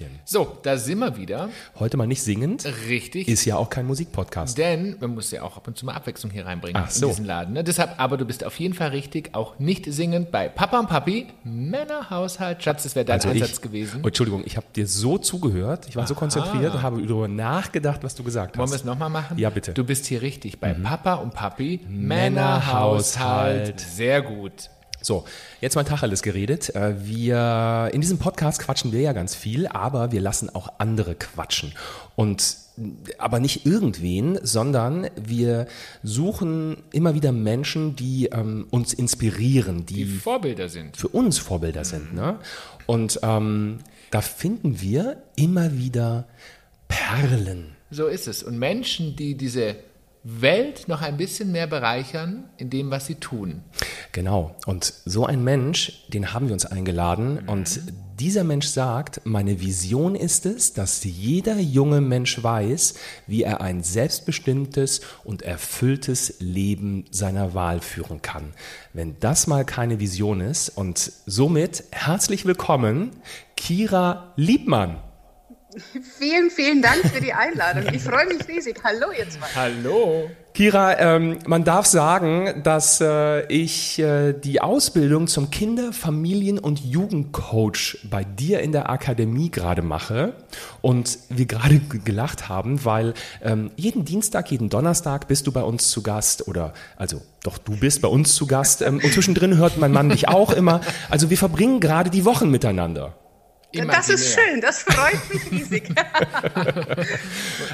hallöchen. So, da sind wir wieder. Heute mal nicht singend. Richtig. Ist ja auch kein Musikpodcast. Denn man muss ja auch ab und zu mal Abwechslung hier reinbringen Ach so. in diesen Laden. Ne? Deshalb, aber du bist auf jeden Fall richtig, auch nicht singend bei Papa und Papi, Männerhaushalt. Schatz, das wäre dein Also Einsatz ich, gewesen. Oh, Entschuldigung, ich habe dir so zugehört, ich war so konzentriert und habe darüber nachgedacht, was du gesagt Wollen wir hast. es nochmal machen? Ja, bitte. Mhm. Du bist hier richtig bei Papa und Papi, Männerhaushalt. Männerhaushalt. Sehr gut. So, jetzt mal Tacheles geredet. Äh, Wir, in diesem Podcast quatschen wir ja ganz viel, aber wir lassen auch andere quatschen. Und, aber nicht irgendwen, sondern wir suchen immer wieder Menschen, die ähm, uns inspirieren, Die die Vorbilder sind. für uns Vorbilder sind. Ne? Und ähm, da finden wir immer wieder Perlen. So ist es. Und Menschen, die diese Welt noch ein bisschen mehr bereichern in dem, was sie tun. Genau. Und so ein Mensch, den haben wir uns eingeladen. Und dieser Mensch sagt, meine Vision ist es, dass jeder junge Mensch weiß, wie er ein selbstbestimmtes und erfülltes Leben seiner Wahl führen kann. Wenn das mal keine Vision ist und somit herzlich willkommen, Kira Liebmann. Vielen, vielen Dank für die Einladung. Ich freue mich riesig. Hallo ihr zwei. Hallo. Kira, ähm, man darf sagen, dass äh, ich äh, die Ausbildung zum Kinder-, Familien- und Jugendcoach bei dir in der Akademie gerade mache und wir gerade gelacht haben, weil ähm, jeden Dienstag, jeden Donnerstag bist du bei uns zu Gast oder also doch du bist bei uns zu Gast ähm, und zwischendrin hört mein Mann dich auch immer. Also wir verbringen gerade die Wochen miteinander. Das ist Imaginär. schön, das freut mich riesig.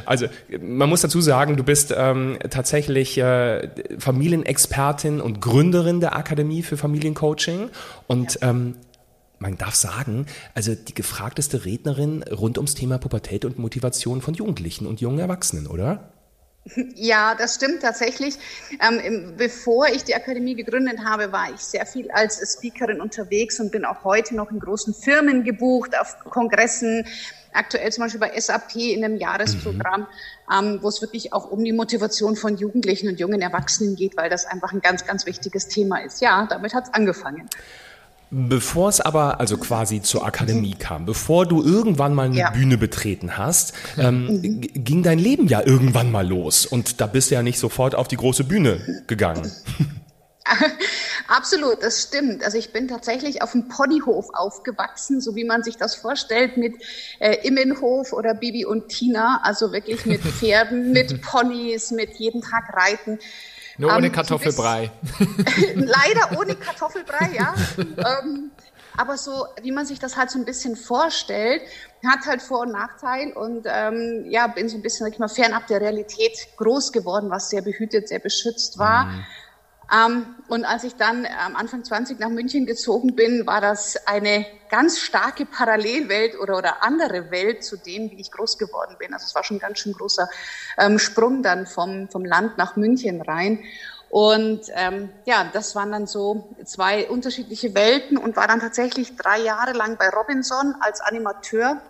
Also man muss dazu sagen, du bist ähm, tatsächlich äh, Familienexpertin und Gründerin der Akademie für Familiencoaching und ähm, man darf sagen, also die gefragteste Rednerin rund ums Thema Pubertät und Motivation von Jugendlichen und jungen Erwachsenen, oder? Ja, das stimmt tatsächlich. Ähm, bevor ich die Akademie gegründet habe, war ich sehr viel als Speakerin unterwegs und bin auch heute noch in großen Firmen gebucht, auf Kongressen, aktuell zum Beispiel bei SAP in einem Jahresprogramm, ähm, wo es wirklich auch um die Motivation von Jugendlichen und jungen Erwachsenen geht, weil das einfach ein ganz, ganz wichtiges Thema ist. Ja, damit hat's angefangen. Bevor es aber also quasi zur Akademie kam, bevor du irgendwann mal eine Ja. Bühne betreten hast, ähm, ging dein Leben ja irgendwann mal los und da bist du ja nicht sofort auf die große Bühne gegangen. Absolut, das stimmt. Also ich bin tatsächlich auf dem Ponyhof aufgewachsen, so wie man sich das vorstellt, mit äh, Immenhof oder Bibi und Tina, also wirklich mit Pferden, mit Ponys, mit jeden Tag Reiten. Nur ohne Ähm, Kartoffelbrei. Leider ohne Kartoffelbrei, ja. ähm, aber so, wie man sich das halt so ein bisschen vorstellt, hat halt Vor- und Nachteil und ähm, ja, bin so ein bisschen, sag ich mal, fernab der Realität groß geworden, was sehr behütet, sehr beschützt war. Ähm, und als ich dann am Anfang 20 nach München gezogen bin, war das eine ganz starke Parallelwelt oder, oder andere Welt zu dem, wie ich groß geworden bin. Also es war schon ein ganz schön großer ähm, Sprung dann vom, vom Land nach München rein. Und ähm, ja, das waren dann so zwei unterschiedliche Welten und war dann tatsächlich drei Jahre lang bei Robinson als Animateur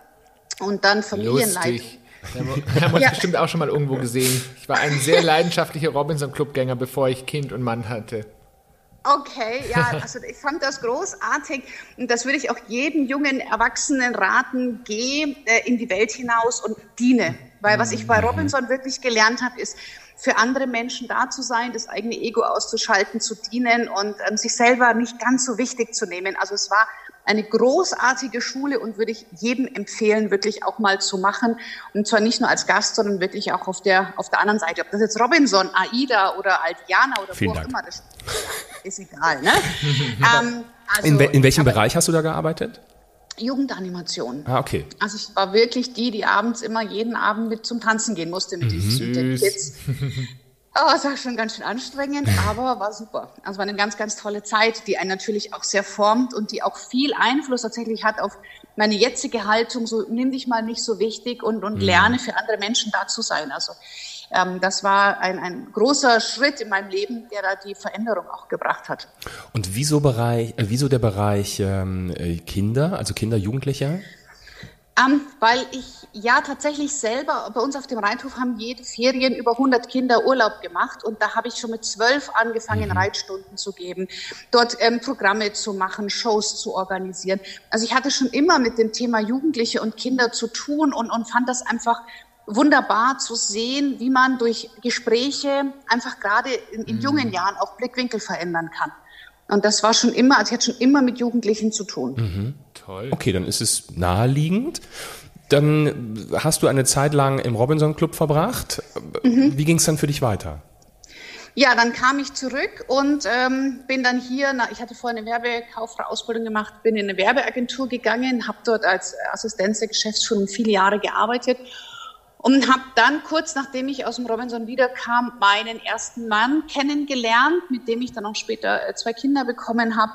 und dann Familienleitung. Lustig. Wir haben, wir haben uns Ja. bestimmt auch schon mal irgendwo gesehen. Ich war ein sehr leidenschaftlicher Robinson-Clubgänger, bevor ich Kind und Mann hatte. Okay, ja, also ich fand das großartig und das würde ich auch jedem jungen Erwachsenen raten, geh äh, in die Welt hinaus und diene. Weil was ich bei Robinson wirklich gelernt habe, ist, für andere Menschen da zu sein, das eigene Ego auszuschalten, zu dienen und ähm, sich selber nicht ganz so wichtig zu nehmen. Also es war eine großartige Schule und würde ich jedem empfehlen, wirklich auch mal zu machen. Und zwar nicht nur als Gast, sondern wirklich auch auf der, auf der anderen Seite. Ob das jetzt Robinson, AIDA oder Altiana oder Vielen wo auch Dank. immer, das ist egal. Ne? ähm, also, In, in welchem Bereich hast du da gearbeitet? Jugendanimation. Ah, okay. Also ich war wirklich die, die abends immer jeden Abend mit zum Tanzen gehen musste mit diesen den Süß. Kids. Oh, es war schon ganz schön anstrengend, aber war super. Also war eine ganz, ganz tolle Zeit, die einen natürlich auch sehr formt und die auch viel Einfluss tatsächlich hat auf meine jetzige Haltung. So nimm dich mal nicht so wichtig und, und lerne für andere Menschen da zu sein. Also ähm, das war ein, ein großer Schritt in meinem Leben, der da die Veränderung auch gebracht hat. Und wieso, Bereich, äh, wieso der Bereich ähm, äh, Kinder, also Kinder, Jugendliche? Ähm, weil ich ja tatsächlich selber, bei uns auf dem Reithof haben jede Ferien über 100 Kinder Urlaub gemacht und da habe ich schon mit zwölf angefangen, mhm. Reitstunden zu geben, dort ähm, Programme zu machen, Shows zu organisieren. Also ich hatte schon immer mit dem Thema Jugendliche und Kinder zu tun und, und fand das einfach wunderbar zu sehen, wie man durch Gespräche einfach gerade in, in mhm. jungen Jahren auch Blickwinkel verändern kann. Und das war schon immer, also ich hatte schon immer mit Jugendlichen zu tun. Mhm. Toll. Okay, dann ist es naheliegend. Dann hast du eine Zeit lang im Robinson Club verbracht. Mhm. Wie ging es dann für dich weiter? Ja, dann kam ich zurück und ähm, bin dann hier, na, ich hatte vorher eine Werbekauffrau-Ausbildung gemacht, bin in eine Werbeagentur gegangen, habe dort als Assistenz der Geschäftsführung viele Jahre gearbeitet und habe dann kurz nachdem ich aus dem Robinson wiederkam, meinen ersten Mann kennengelernt, mit dem ich dann auch später äh, zwei Kinder bekommen habe.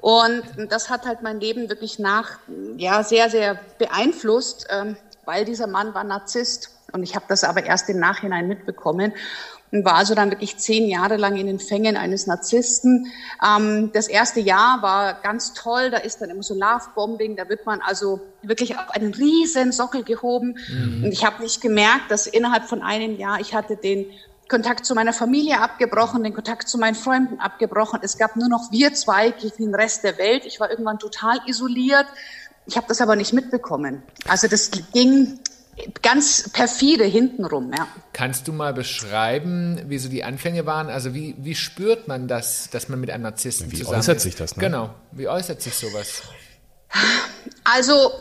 Und das hat halt mein Leben wirklich nach, ja, sehr, sehr beeinflusst, ähm, weil dieser Mann war Narzisst. Und ich habe das aber erst im Nachhinein mitbekommen und war also dann wirklich zehn Jahre lang in den Fängen eines Narzissten. Ähm, das erste Jahr war ganz toll, da ist dann immer so Love-Bombing, da wird man also wirklich auf einen riesen Sockel gehoben. Mhm. Und ich habe nicht gemerkt, dass innerhalb von einem Jahr ich hatte den Kontakt zu meiner Familie abgebrochen, den Kontakt zu meinen Freunden abgebrochen. Es gab nur noch wir zwei gegen den Rest der Welt. Ich war irgendwann total isoliert. Ich habe das aber nicht mitbekommen. Also das ging ganz perfide hintenrum. Ja. Kannst du mal beschreiben, wie so die Anfänge waren? Also wie, wie spürt man das, dass man mit einem Narzissten wie zusammen Wie äußert sich das? Ne? Genau, wie äußert sich sowas? Also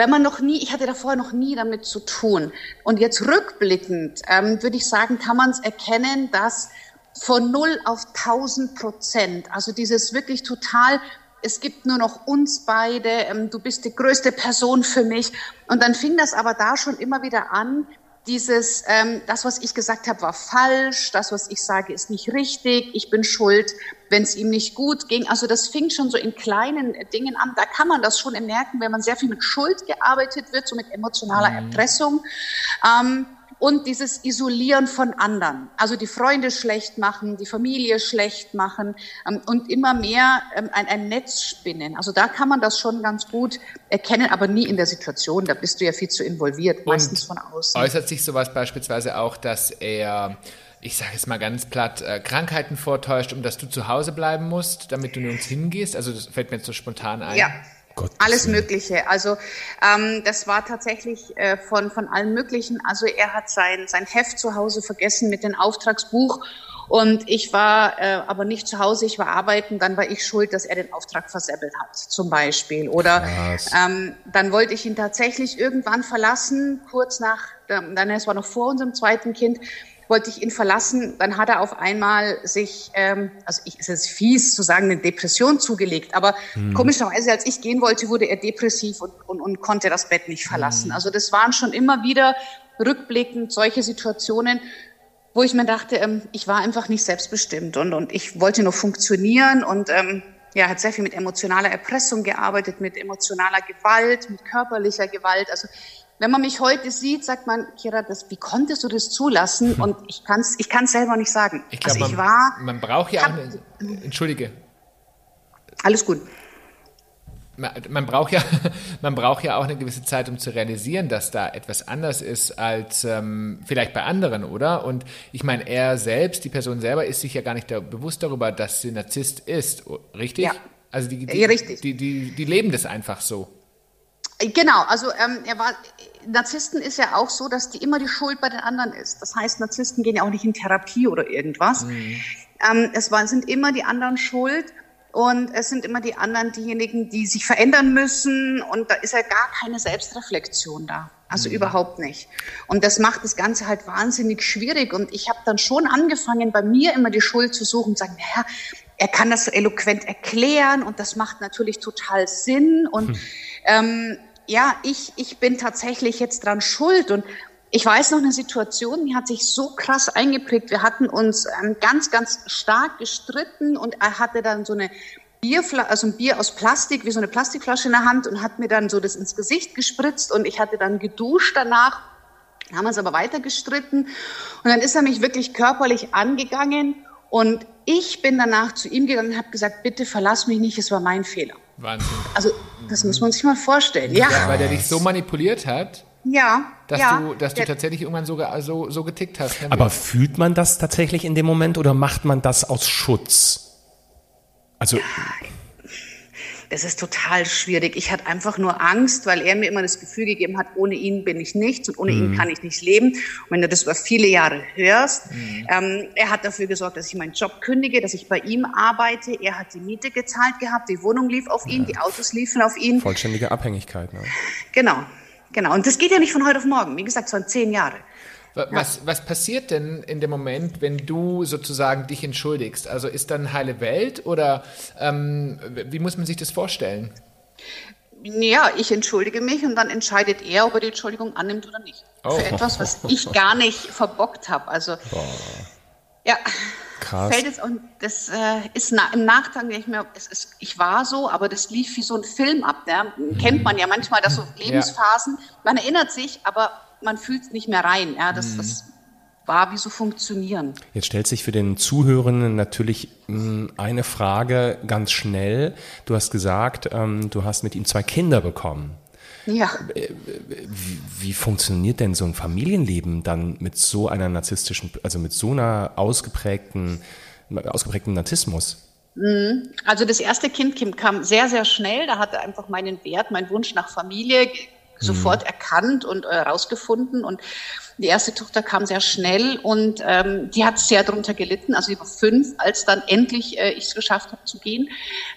wenn man noch nie, ich hatte davor noch nie damit zu tun. Und jetzt rückblickend ähm, würde ich sagen, kann man es erkennen, dass von null auf 1000 Prozent, also dieses wirklich total es gibt nur noch uns beide, ähm, du bist die größte Person für mich. Und dann fing das aber da schon immer wieder an, dieses, ähm, das, was ich gesagt habe, war falsch, das, was ich sage, ist nicht richtig, ich bin schuld, wenn es ihm nicht gut ging. Also das fing schon so in kleinen Dingen an. Da kann man das schon merken, wenn man sehr viel mit Schuld gearbeitet wird, so mit emotionaler mhm. Erpressung. Ähm, und dieses Isolieren von anderen, also die Freunde schlecht machen, die Familie schlecht machen ähm, und immer mehr ähm, ein, ein Netz spinnen. Also da kann man das schon ganz gut erkennen, aber nie in der Situation. Da bist du ja viel zu involviert, meistens und von außen. Äußert sich sowas beispielsweise auch, dass er ich sage es mal ganz platt, äh, Krankheiten vortäuscht, um dass du zu Hause bleiben musst, damit du nirgends hingehst? Also das fällt mir jetzt so spontan ein. Ja, Gott Alles Mögliche. Also ähm, das war tatsächlich äh, von, von allem Möglichen. Also er hat sein, sein Heft zu Hause vergessen mit dem Auftragsbuch und ich war äh, aber nicht zu Hause, ich war arbeiten, dann war ich schuld, dass er den Auftrag verseppelt hat, zum Beispiel. Oder ähm, dann wollte ich ihn tatsächlich irgendwann verlassen, kurz nach, dann es war noch vor unserem zweiten Kind, wollte ich ihn verlassen, dann hat er auf einmal sich, ähm, also ich, es ist fies zu sagen, eine Depression zugelegt, aber mhm. komischerweise, als ich gehen wollte, wurde er depressiv und, und, und konnte das Bett nicht verlassen. Mhm. Also das waren schon immer wieder rückblickend solche Situationen, wo ich mir dachte, ähm, ich war einfach nicht selbstbestimmt und, und ich wollte nur funktionieren und ähm, ja, hat sehr viel mit emotionaler Erpressung gearbeitet, mit emotionaler Gewalt, mit körperlicher Gewalt. Also wenn man mich heute sieht, sagt man, Kira, das, wie konntest du das zulassen? Und ich kann es ich kann's selber nicht sagen. Ich glaube, also ich man, war, man braucht ja auch eine, Entschuldige. Alles gut. Man, man, braucht ja, man braucht ja auch eine gewisse Zeit, um zu realisieren, dass da etwas anders ist als ähm, vielleicht bei anderen, oder? Und ich meine, er selbst, die Person selber, ist sich ja gar nicht da, bewusst darüber, dass sie Narzisst ist, richtig? Ja. Also die, die, ja, richtig. Die, die, die leben das einfach so. Genau, also ähm, er war, Narzissten ist ja auch so, dass die immer die Schuld bei den anderen ist. Das heißt, Narzissten gehen ja auch nicht in Therapie oder irgendwas. Mhm. Ähm, es war, sind immer die anderen schuld und es sind immer die anderen diejenigen, die sich verändern müssen und da ist ja gar keine Selbstreflexion da. Also mhm. überhaupt nicht. Und das macht das Ganze halt wahnsinnig schwierig. Und ich habe dann schon angefangen, bei mir immer die Schuld zu suchen und sagen, naja, er kann das so eloquent erklären und das macht natürlich total Sinn. Und hm. ähm, ja, ich, ich bin tatsächlich jetzt dran schuld. Und ich weiß noch eine Situation, die hat sich so krass eingeprägt. Wir hatten uns ähm, ganz, ganz stark gestritten und er hatte dann so eine Bierflasche, also ein Bier aus Plastik, wie so eine Plastikflasche in der Hand und hat mir dann so das ins Gesicht gespritzt und ich hatte dann geduscht danach. Haben uns aber weiter gestritten und dann ist er mich wirklich körperlich angegangen und ich bin danach zu ihm gegangen und habe gesagt, bitte verlass mich nicht, es war mein Fehler. Wahnsinn. Also Das muss man sich mal vorstellen. Ja, ja weil der dich so manipuliert hat. Ja, dass ja. du, dass du tatsächlich irgendwann so, so, so getickt hast. Aber fühlt man das tatsächlich in dem Moment oder macht man das aus Schutz? Also das ist total schwierig. Ich hatte einfach nur Angst, weil er mir immer das Gefühl gegeben hat, ohne ihn bin ich nichts und ohne mhm. ihn kann ich nicht leben. Und wenn du das über viele Jahre hörst, mhm. ähm, er hat dafür gesorgt, dass ich meinen Job kündige, dass ich bei ihm arbeite. Er hat die Miete gezahlt gehabt, die Wohnung lief auf ihn, ja. die Autos liefen auf ihn. Vollständige Abhängigkeit. Ne? Genau, genau. Und das geht ja nicht von heute auf morgen. Wie gesagt, es waren zehn Jahre. Was, was passiert denn in dem Moment, wenn du sozusagen dich entschuldigst? Also ist dann heile Welt oder ähm, wie muss man sich das vorstellen? Ja, ich entschuldige mich und dann entscheidet er, ob er die Entschuldigung annimmt oder nicht. Oh. Für etwas, was ich gar nicht verbockt habe. Also Boah. ja, Krass. fällt es und das äh, ist na, im Nachgang mir, es ist, ich war so, aber das lief wie so ein Film ab. Ne? Kennt man ja manchmal, dass so Lebensphasen. Ja. Man erinnert sich, aber man fühlt es nicht mehr rein. Ja, das, mhm. das war wie so funktionieren. Jetzt stellt sich für den Zuhörenden natürlich hm, eine Frage ganz schnell. Du hast gesagt, ähm, du hast mit ihm zwei Kinder bekommen. Ja. Äh, wie, wie, funktioniert denn so ein Familienleben dann mit so einer narzisstischen, also mit so einer ausgeprägten, ausgeprägten Narzissmus? Mhm. Also das erste Kind kam sehr, sehr schnell. Da hatte einfach meinen Wert, meinen Wunsch nach Familie sofort mhm. erkannt und herausgefunden. Äh, und die erste Tochter kam sehr schnell und ähm, die hat sehr darunter gelitten. Also sie war fünf, als dann endlich äh, ich es geschafft habe zu gehen.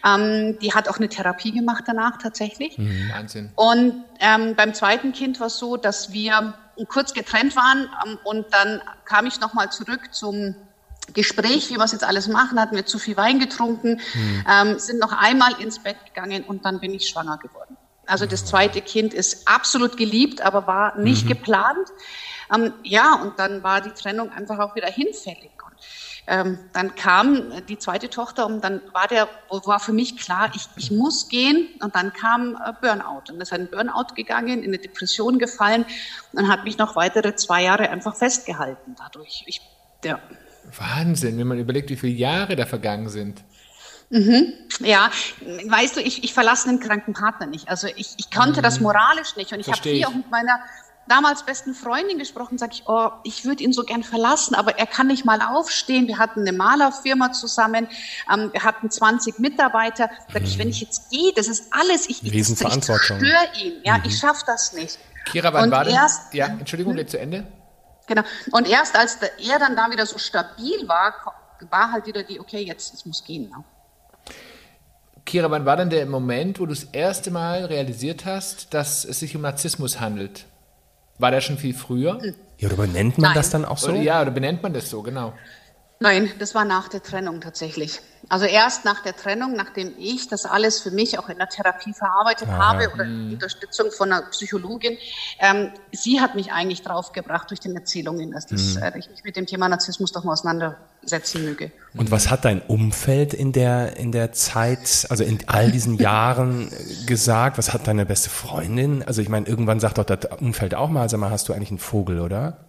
Ähm, die hat auch eine Therapie gemacht danach tatsächlich. Mhm. Wahnsinn. Und ähm, beim zweiten Kind war es so, dass wir kurz getrennt waren ähm, und dann kam ich nochmal zurück zum Gespräch, wie wir es jetzt alles machen, hatten wir zu viel Wein getrunken, mhm. ähm, sind noch einmal ins Bett gegangen und dann bin ich schwanger geworden. Also das zweite Kind ist absolut geliebt, aber war nicht mhm. geplant. Ähm, ja, und dann war die Trennung einfach auch wieder hinfällig. Und, ähm, dann kam die zweite Tochter und dann war der, war für mich klar, ich, ich muss gehen. Und dann kam äh, Burnout. Und ist ein Burnout gegangen, in eine Depression gefallen und hat mich noch weitere zwei Jahre einfach festgehalten dadurch. Ich, ja. Wahnsinn, wenn man überlegt, wie viele Jahre da vergangen sind. Mhm. Ja, weißt du, ich, ich verlasse einen kranken Partner nicht. Also ich, ich konnte mhm. das moralisch nicht. Und ich habe hier auch mit meiner damals besten Freundin gesprochen, sage ich, oh, ich würde ihn so gern verlassen, aber er kann nicht mal aufstehen. Wir hatten eine Malerfirma zusammen, ähm, wir hatten 20 Mitarbeiter. Sag mhm. ich, wenn ich jetzt gehe, das ist alles, ich, ich störe ihn, ja, mhm. ich schaffe das nicht. Kira, wann Und war das? Ja, Entschuldigung, geht zu Ende. Genau. Und erst als er dann da wieder so stabil war, war halt wieder die, okay, jetzt, es muss gehen. Ne? Kira, wann war denn der Moment, wo du das erste Mal realisiert hast, dass es sich um Narzissmus handelt? War der schon viel früher? Ja, oder benennt man Nein. das dann auch so? Oder, ja, oder benennt man das so, genau. Nein, das war nach der Trennung tatsächlich. Also erst nach der Trennung, nachdem ich das alles für mich auch in der Therapie verarbeitet Aha. habe oder mhm. Unterstützung von einer Psychologin, ähm, sie hat mich eigentlich draufgebracht durch den Erzählungen, dass das, mhm. äh, ich mich mit dem Thema Narzissmus doch mal auseinandersetzen möge. Und was hat dein Umfeld in der, in der Zeit, also in all diesen Jahren äh, gesagt? Was hat deine beste Freundin? Also ich meine, irgendwann sagt doch das Umfeld auch mal, sag mal, hast du eigentlich einen Vogel, oder?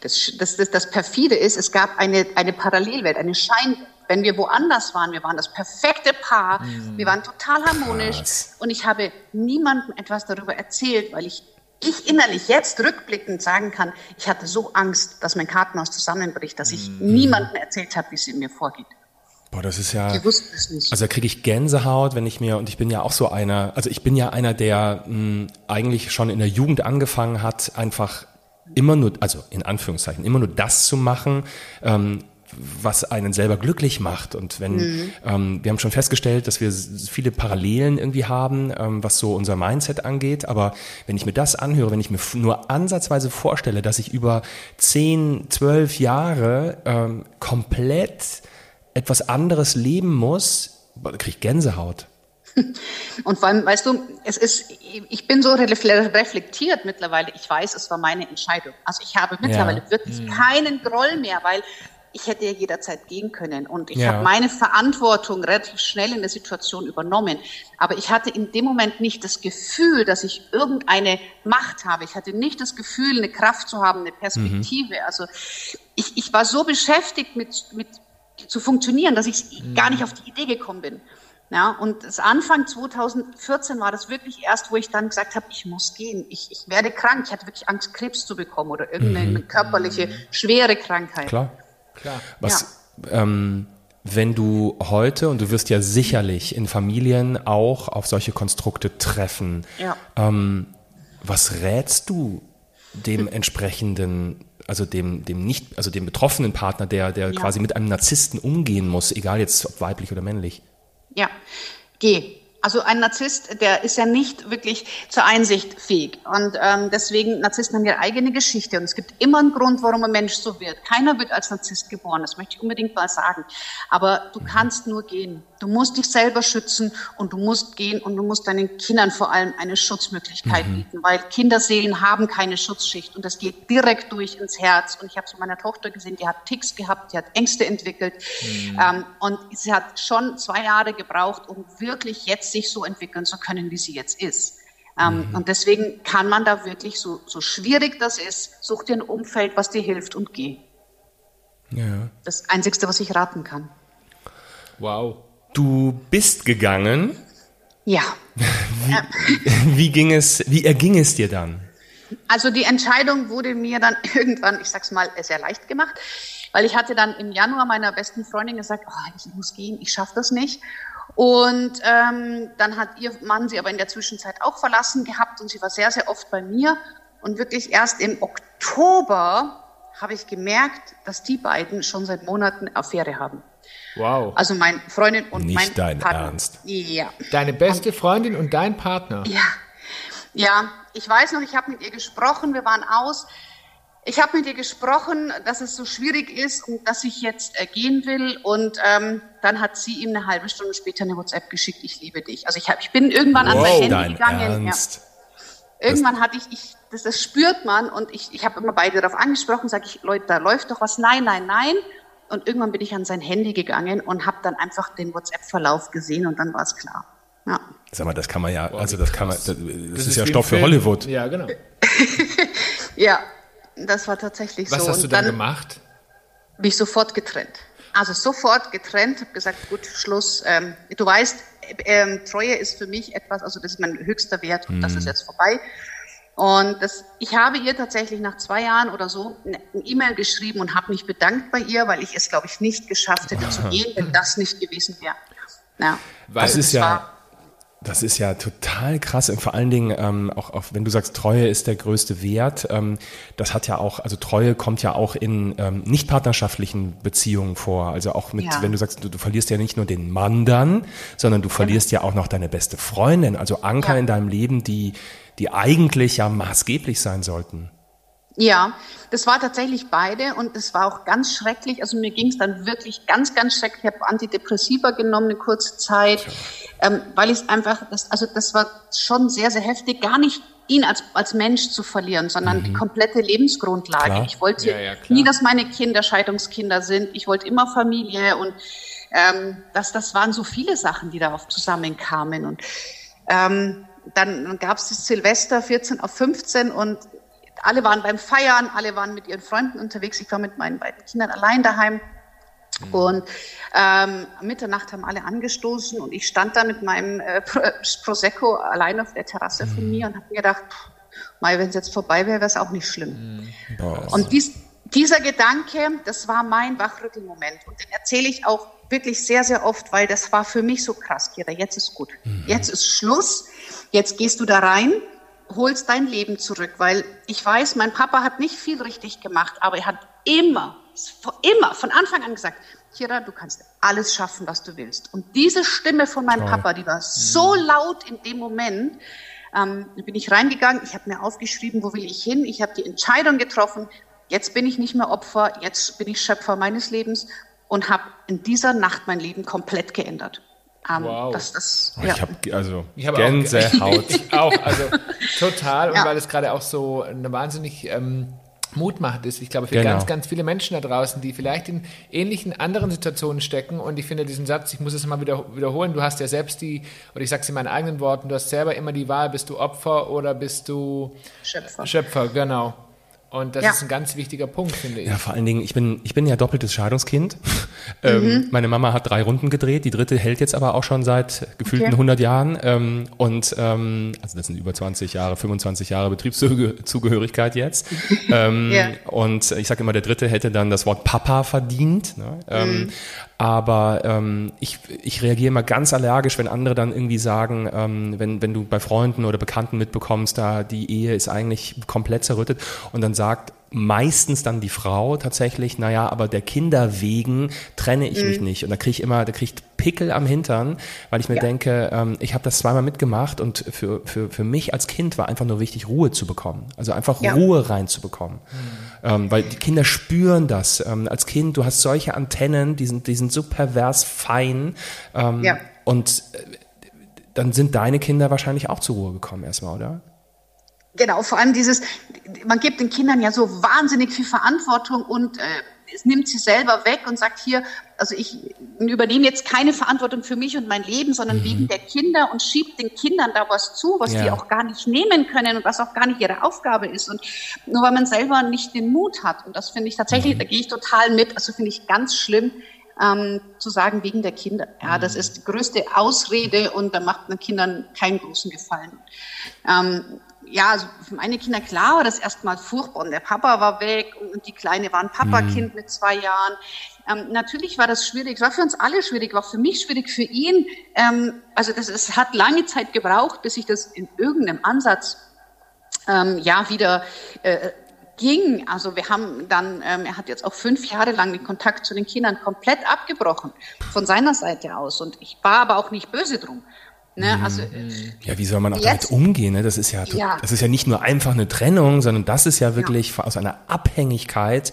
Das, das, das, das perfide ist, es gab eine, eine Parallelwelt, eine Scheinwelt. Wenn wir woanders waren, wir waren das perfekte Paar, mm. wir waren total harmonisch Krass. und ich habe niemandem etwas darüber erzählt, weil ich ich innerlich jetzt rückblickend sagen kann, ich hatte so Angst, dass mein Kartenhaus zusammenbricht, dass ich mm. niemandem erzählt habe, wie es in mir vorgeht. Boah, das ist ja. Die wussten es nicht. Also da kriege ich Gänsehaut, wenn ich mir, und ich bin ja auch so einer, also ich bin ja einer, der mh, eigentlich schon in der Jugend angefangen hat, einfach immer nur, also in Anführungszeichen, immer nur das zu machen, ähm, was einen selber glücklich macht. Und wenn, mhm. ähm, wir haben schon festgestellt, dass wir viele Parallelen irgendwie haben, ähm, was so unser Mindset angeht. Aber wenn ich mir das anhöre, wenn ich mir nur ansatzweise vorstelle, dass ich über zehn, zwölf Jahre ähm, komplett etwas anderes leben muss, kriege ich Gänsehaut. Und vor allem, weißt du, es ist, ich bin so reflektiert mittlerweile. Ich weiß, es war meine Entscheidung. Also ich habe mittlerweile ja. wirklich mhm. keinen Groll mehr, weil ich hätte ja jederzeit gehen können und ich ja. habe meine Verantwortung relativ schnell in der Situation übernommen. Aber ich hatte in dem Moment nicht das Gefühl, dass ich irgendeine Macht habe. Ich hatte nicht das Gefühl, eine Kraft zu haben, eine Perspektive. Mhm. Also ich, ich war so beschäftigt mit, mit zu funktionieren, dass ich mhm. gar nicht auf die Idee gekommen bin. Ja, und das Anfang 2014 war das wirklich erst, wo ich dann gesagt habe, ich muss gehen. Ich, ich werde krank. Ich hatte wirklich Angst, Krebs zu bekommen oder irgendeine mhm. körperliche, schwere Krankheit. Klar. Klar. Was, ja. ähm, wenn du heute, und du wirst ja sicherlich in Familien auch auf solche Konstrukte treffen, ja. ähm, was rätst du dem entsprechenden, also dem, dem nicht, also dem betroffenen Partner, der, der ja. quasi mit einem Narzissten umgehen muss, egal jetzt ob weiblich oder männlich? Ja, geh. Also ein Narzisst, der ist ja nicht wirklich zur Einsicht fähig. Und ähm, deswegen, Narzissten haben ihre eigene Geschichte. Und es gibt immer einen Grund, warum ein Mensch so wird. Keiner wird als Narzisst geboren, das möchte ich unbedingt mal sagen. Aber du kannst nur gehen. Du musst dich selber schützen und du musst gehen und du musst deinen Kindern vor allem eine Schutzmöglichkeit mhm. bieten, weil Kinderseelen haben keine Schutzschicht und das geht direkt durch ins Herz. Und ich habe es mit meiner Tochter gesehen, die hat Ticks gehabt, die hat Ängste entwickelt mhm. ähm, und sie hat schon zwei Jahre gebraucht, um wirklich jetzt sich so entwickeln zu können, wie sie jetzt ist. Ähm, mhm. Und deswegen kann man da wirklich, so, so schwierig das ist, such dir ein Umfeld, was dir hilft und geh. Ja. Das Einzigste, was ich raten kann. Wow. Du bist gegangen. Ja. Wie, wie, ging es, wie erging es dir dann? Also die Entscheidung wurde mir dann irgendwann, ich sag's mal, sehr leicht gemacht, weil ich hatte dann im Januar meiner besten Freundin gesagt, oh, ich muss gehen, ich schaffe das nicht. Und ähm, dann hat ihr Mann sie aber in der Zwischenzeit auch verlassen gehabt und sie war sehr, sehr oft bei mir. Und wirklich erst im Oktober habe ich gemerkt, dass die beiden schon seit Monaten Affäre haben. Wow. Also meine Freundin und Nicht mein dein Partner. Ernst. Ja. Deine beste Freundin und dein Partner. Ja. Ja, ich weiß noch, ich habe mit ihr gesprochen, wir waren aus. Ich habe mit ihr gesprochen, dass es so schwierig ist und dass ich jetzt äh, gehen will. Und ähm, dann hat sie ihm eine halbe Stunde später eine WhatsApp geschickt, ich liebe dich. Also ich, hab, ich bin irgendwann wow, an sein Handy dein gegangen. Ernst? Ja. Irgendwann das hatte ich, ich das, das spürt man und ich, ich habe immer beide darauf angesprochen, sage ich, Leute, da läuft doch was. Nein, nein, nein. Und irgendwann bin ich an sein Handy gegangen und habe dann einfach den WhatsApp-Verlauf gesehen und dann war es klar. Ja. Sag mal, das kann man ja, also das kann man, das, das, das ist, ist, ja Stoff für Hollywood. Ja, genau. ja, das war tatsächlich Was so. Was hast du dann, dann gemacht? Bin ich sofort getrennt. Also sofort getrennt, habe gesagt, gut, Schluss. Ähm, du weißt, ähm, Treue ist für mich etwas, also das ist mein höchster Wert und hm. das ist jetzt vorbei. Und das, ich habe ihr tatsächlich nach zwei Jahren oder so eine E-Mail geschrieben und habe mich bedankt bei ihr, weil ich es, glaube ich, nicht geschafft hätte zu gehen, wenn das nicht gewesen wäre. Ja. Weil das ist ja, das ist ja total krass und vor allen Dingen ähm, auch, auch wenn du sagst, Treue ist der größte Wert, ähm, das hat ja auch, also Treue kommt ja auch in ähm, nicht partnerschaftlichen Beziehungen vor. Also auch mit, ja. wenn du sagst, du, du, verlierst ja nicht nur den Mann dann, sondern du verlierst ja, ja auch noch deine beste Freundin, also Anker ja. in deinem Leben, die die eigentlich ja maßgeblich sein sollten. Ja, das war tatsächlich beide und es war auch ganz schrecklich. Also mir ging es dann wirklich ganz, ganz schrecklich. Ich habe Antidepressiva genommen eine kurze Zeit, ähm, weil ich einfach, das, also das war schon sehr, sehr heftig, gar nicht ihn als, als Mensch zu verlieren, sondern mhm. die komplette Lebensgrundlage. Klar. Ich wollte ja, ja, nie, dass meine Kinder Scheidungskinder sind. Ich wollte immer Familie und ähm, das, das waren so viele Sachen, die darauf zusammenkamen. Und ähm, dann gab es das Silvester 14 auf 15 und alle waren beim Feiern, alle waren mit ihren Freunden unterwegs. Ich war mit meinen beiden Kindern allein daheim. Mhm. Und ähm, Mitternacht haben alle angestoßen und ich stand da mit meinem äh, Prosecco allein auf der Terrasse von mhm. mir und habe mir gedacht, mal, wenn es jetzt vorbei wäre, wäre es auch nicht schlimm. Mhm. Und dies, dieser Gedanke, das war mein Wachrüttelmoment und den erzähle ich auch wirklich sehr, sehr oft, weil das war für mich so krass, Kira, jetzt ist gut. Mhm. Jetzt ist Schluss. Jetzt gehst du da rein, holst dein Leben zurück, weil ich weiß, mein Papa hat nicht viel richtig gemacht, aber er hat immer, immer von Anfang an gesagt, Kira, du kannst alles schaffen, was du willst. Und diese Stimme von meinem Toll. Papa, die war so mhm. laut in dem Moment, ähm, bin ich reingegangen, ich habe mir aufgeschrieben, wo will ich hin, ich habe die Entscheidung getroffen, jetzt bin ich nicht mehr Opfer, jetzt bin ich Schöpfer meines Lebens und habe in dieser Nacht mein Leben komplett geändert. Um, wow. Das, das, ja. Ich habe also ich hab Gänsehaut. Auch, ich auch, also total. Und ja. weil es gerade auch so eine wahnsinnig ähm, mutmachend ist. Ich glaube, für genau. ganz, ganz viele Menschen da draußen, die vielleicht in ähnlichen anderen Situationen stecken. Und ich finde diesen Satz, ich muss es mal wieder wiederholen, du hast ja selbst die, oder ich sage es in meinen eigenen Worten, du hast selber immer die Wahl, bist du Opfer oder bist du Schöpfer. Schöpfer, genau. Und das ja. ist ein ganz wichtiger Punkt, finde ich. Ja, vor allen Dingen, ich bin, ich bin ja doppeltes Scheidungskind. Ähm, mhm. Meine Mama hat drei Runden gedreht, die dritte hält jetzt aber auch schon seit gefühlten okay. 100 Jahren. Ähm, und ähm, also das sind über 20 Jahre, 25 Jahre Betriebszugehörigkeit jetzt. ähm, yeah. Und ich sage immer, der dritte hätte dann das Wort Papa verdient. Ne? Ähm, mhm. Aber ähm, ich, ich reagiere immer ganz allergisch, wenn andere dann irgendwie sagen, ähm, wenn, wenn du bei Freunden oder Bekannten mitbekommst, da die Ehe ist eigentlich komplett zerrüttet und dann sagt meistens dann die Frau tatsächlich, naja, aber der Kinder wegen trenne ich mhm. mich nicht. Und da kriege ich immer, da kriege ich Pickel am Hintern, weil ich mir ja. denke, ähm, ich habe das zweimal mitgemacht und für, für, für mich als Kind war einfach nur wichtig, Ruhe zu bekommen. Also einfach ja. Ruhe reinzubekommen. Mhm. Ähm, weil die Kinder spüren das. Ähm, als Kind, du hast solche Antennen, die sind, die sind so pervers fein. Ähm, ja. Und äh, dann sind deine Kinder wahrscheinlich auch zur Ruhe gekommen erstmal, oder? Genau, vor allem dieses, man gibt den Kindern ja so wahnsinnig viel Verantwortung und äh, es nimmt sie selber weg und sagt hier, also ich übernehme jetzt keine Verantwortung für mich und mein Leben, sondern mhm. wegen der Kinder und schiebt den Kindern da was zu, was ja. die auch gar nicht nehmen können und was auch gar nicht ihre Aufgabe ist. Und nur weil man selber nicht den Mut hat. Und das finde ich tatsächlich, mhm. da gehe ich total mit, also finde ich ganz schlimm, ähm, zu sagen, wegen der Kinder. Ja, das mhm. ist die größte Ausrede und da macht man Kindern keinen großen Gefallen. Ähm, ja, also für meine Kinder klar war das erstmal furchtbar und der Papa war weg und die Kleine war ein Papakind mhm. mit zwei Jahren. Ähm, natürlich war das schwierig, war für uns alle schwierig, war für mich schwierig, für ihn. Ähm, also das, es hat lange Zeit gebraucht, bis ich das in irgendeinem Ansatz ähm, ja wieder äh, ging. Also wir haben dann, ähm, er hat jetzt auch fünf Jahre lang den Kontakt zu den Kindern komplett abgebrochen von seiner Seite aus und ich war aber auch nicht böse drum. Ne? Mhm. Also, äh, ja, wie soll man auch jetzt, damit umgehen? Ne? Das ist ja, ja, das ist ja nicht nur einfach eine Trennung, sondern das ist ja wirklich ja. aus einer Abhängigkeit.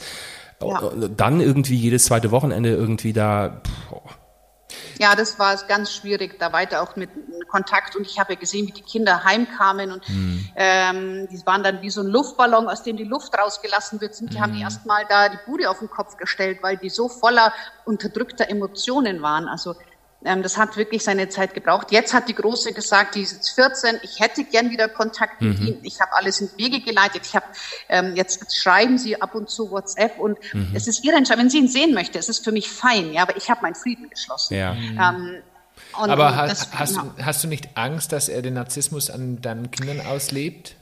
Ja. Dann irgendwie jedes zweite Wochenende irgendwie da. Boah. Ja, das war ganz schwierig, da weiter auch mit Kontakt. Und ich habe ja gesehen, wie die Kinder heimkamen und hm. ähm, die waren dann wie so ein Luftballon, aus dem die Luft rausgelassen wird. Und die hm. haben die erstmal da die Bude auf den Kopf gestellt, weil die so voller unterdrückter Emotionen waren. Also das hat wirklich seine Zeit gebraucht. Jetzt hat die Große gesagt, die ist jetzt 14, ich hätte gern wieder Kontakt mit mhm. ihm. Ich habe alles in Wege geleitet. Ich habe ähm, jetzt schreiben sie ab und zu WhatsApp und mhm. es ist ihre Entscheidung. Wenn sie ihn sehen möchte, es ist für mich fein, ja, aber ich habe meinen Frieden geschlossen. Ja. Ähm, und, aber und hast, das, hast, genau. hast du nicht Angst, dass er den Narzissmus an deinen Kindern auslebt?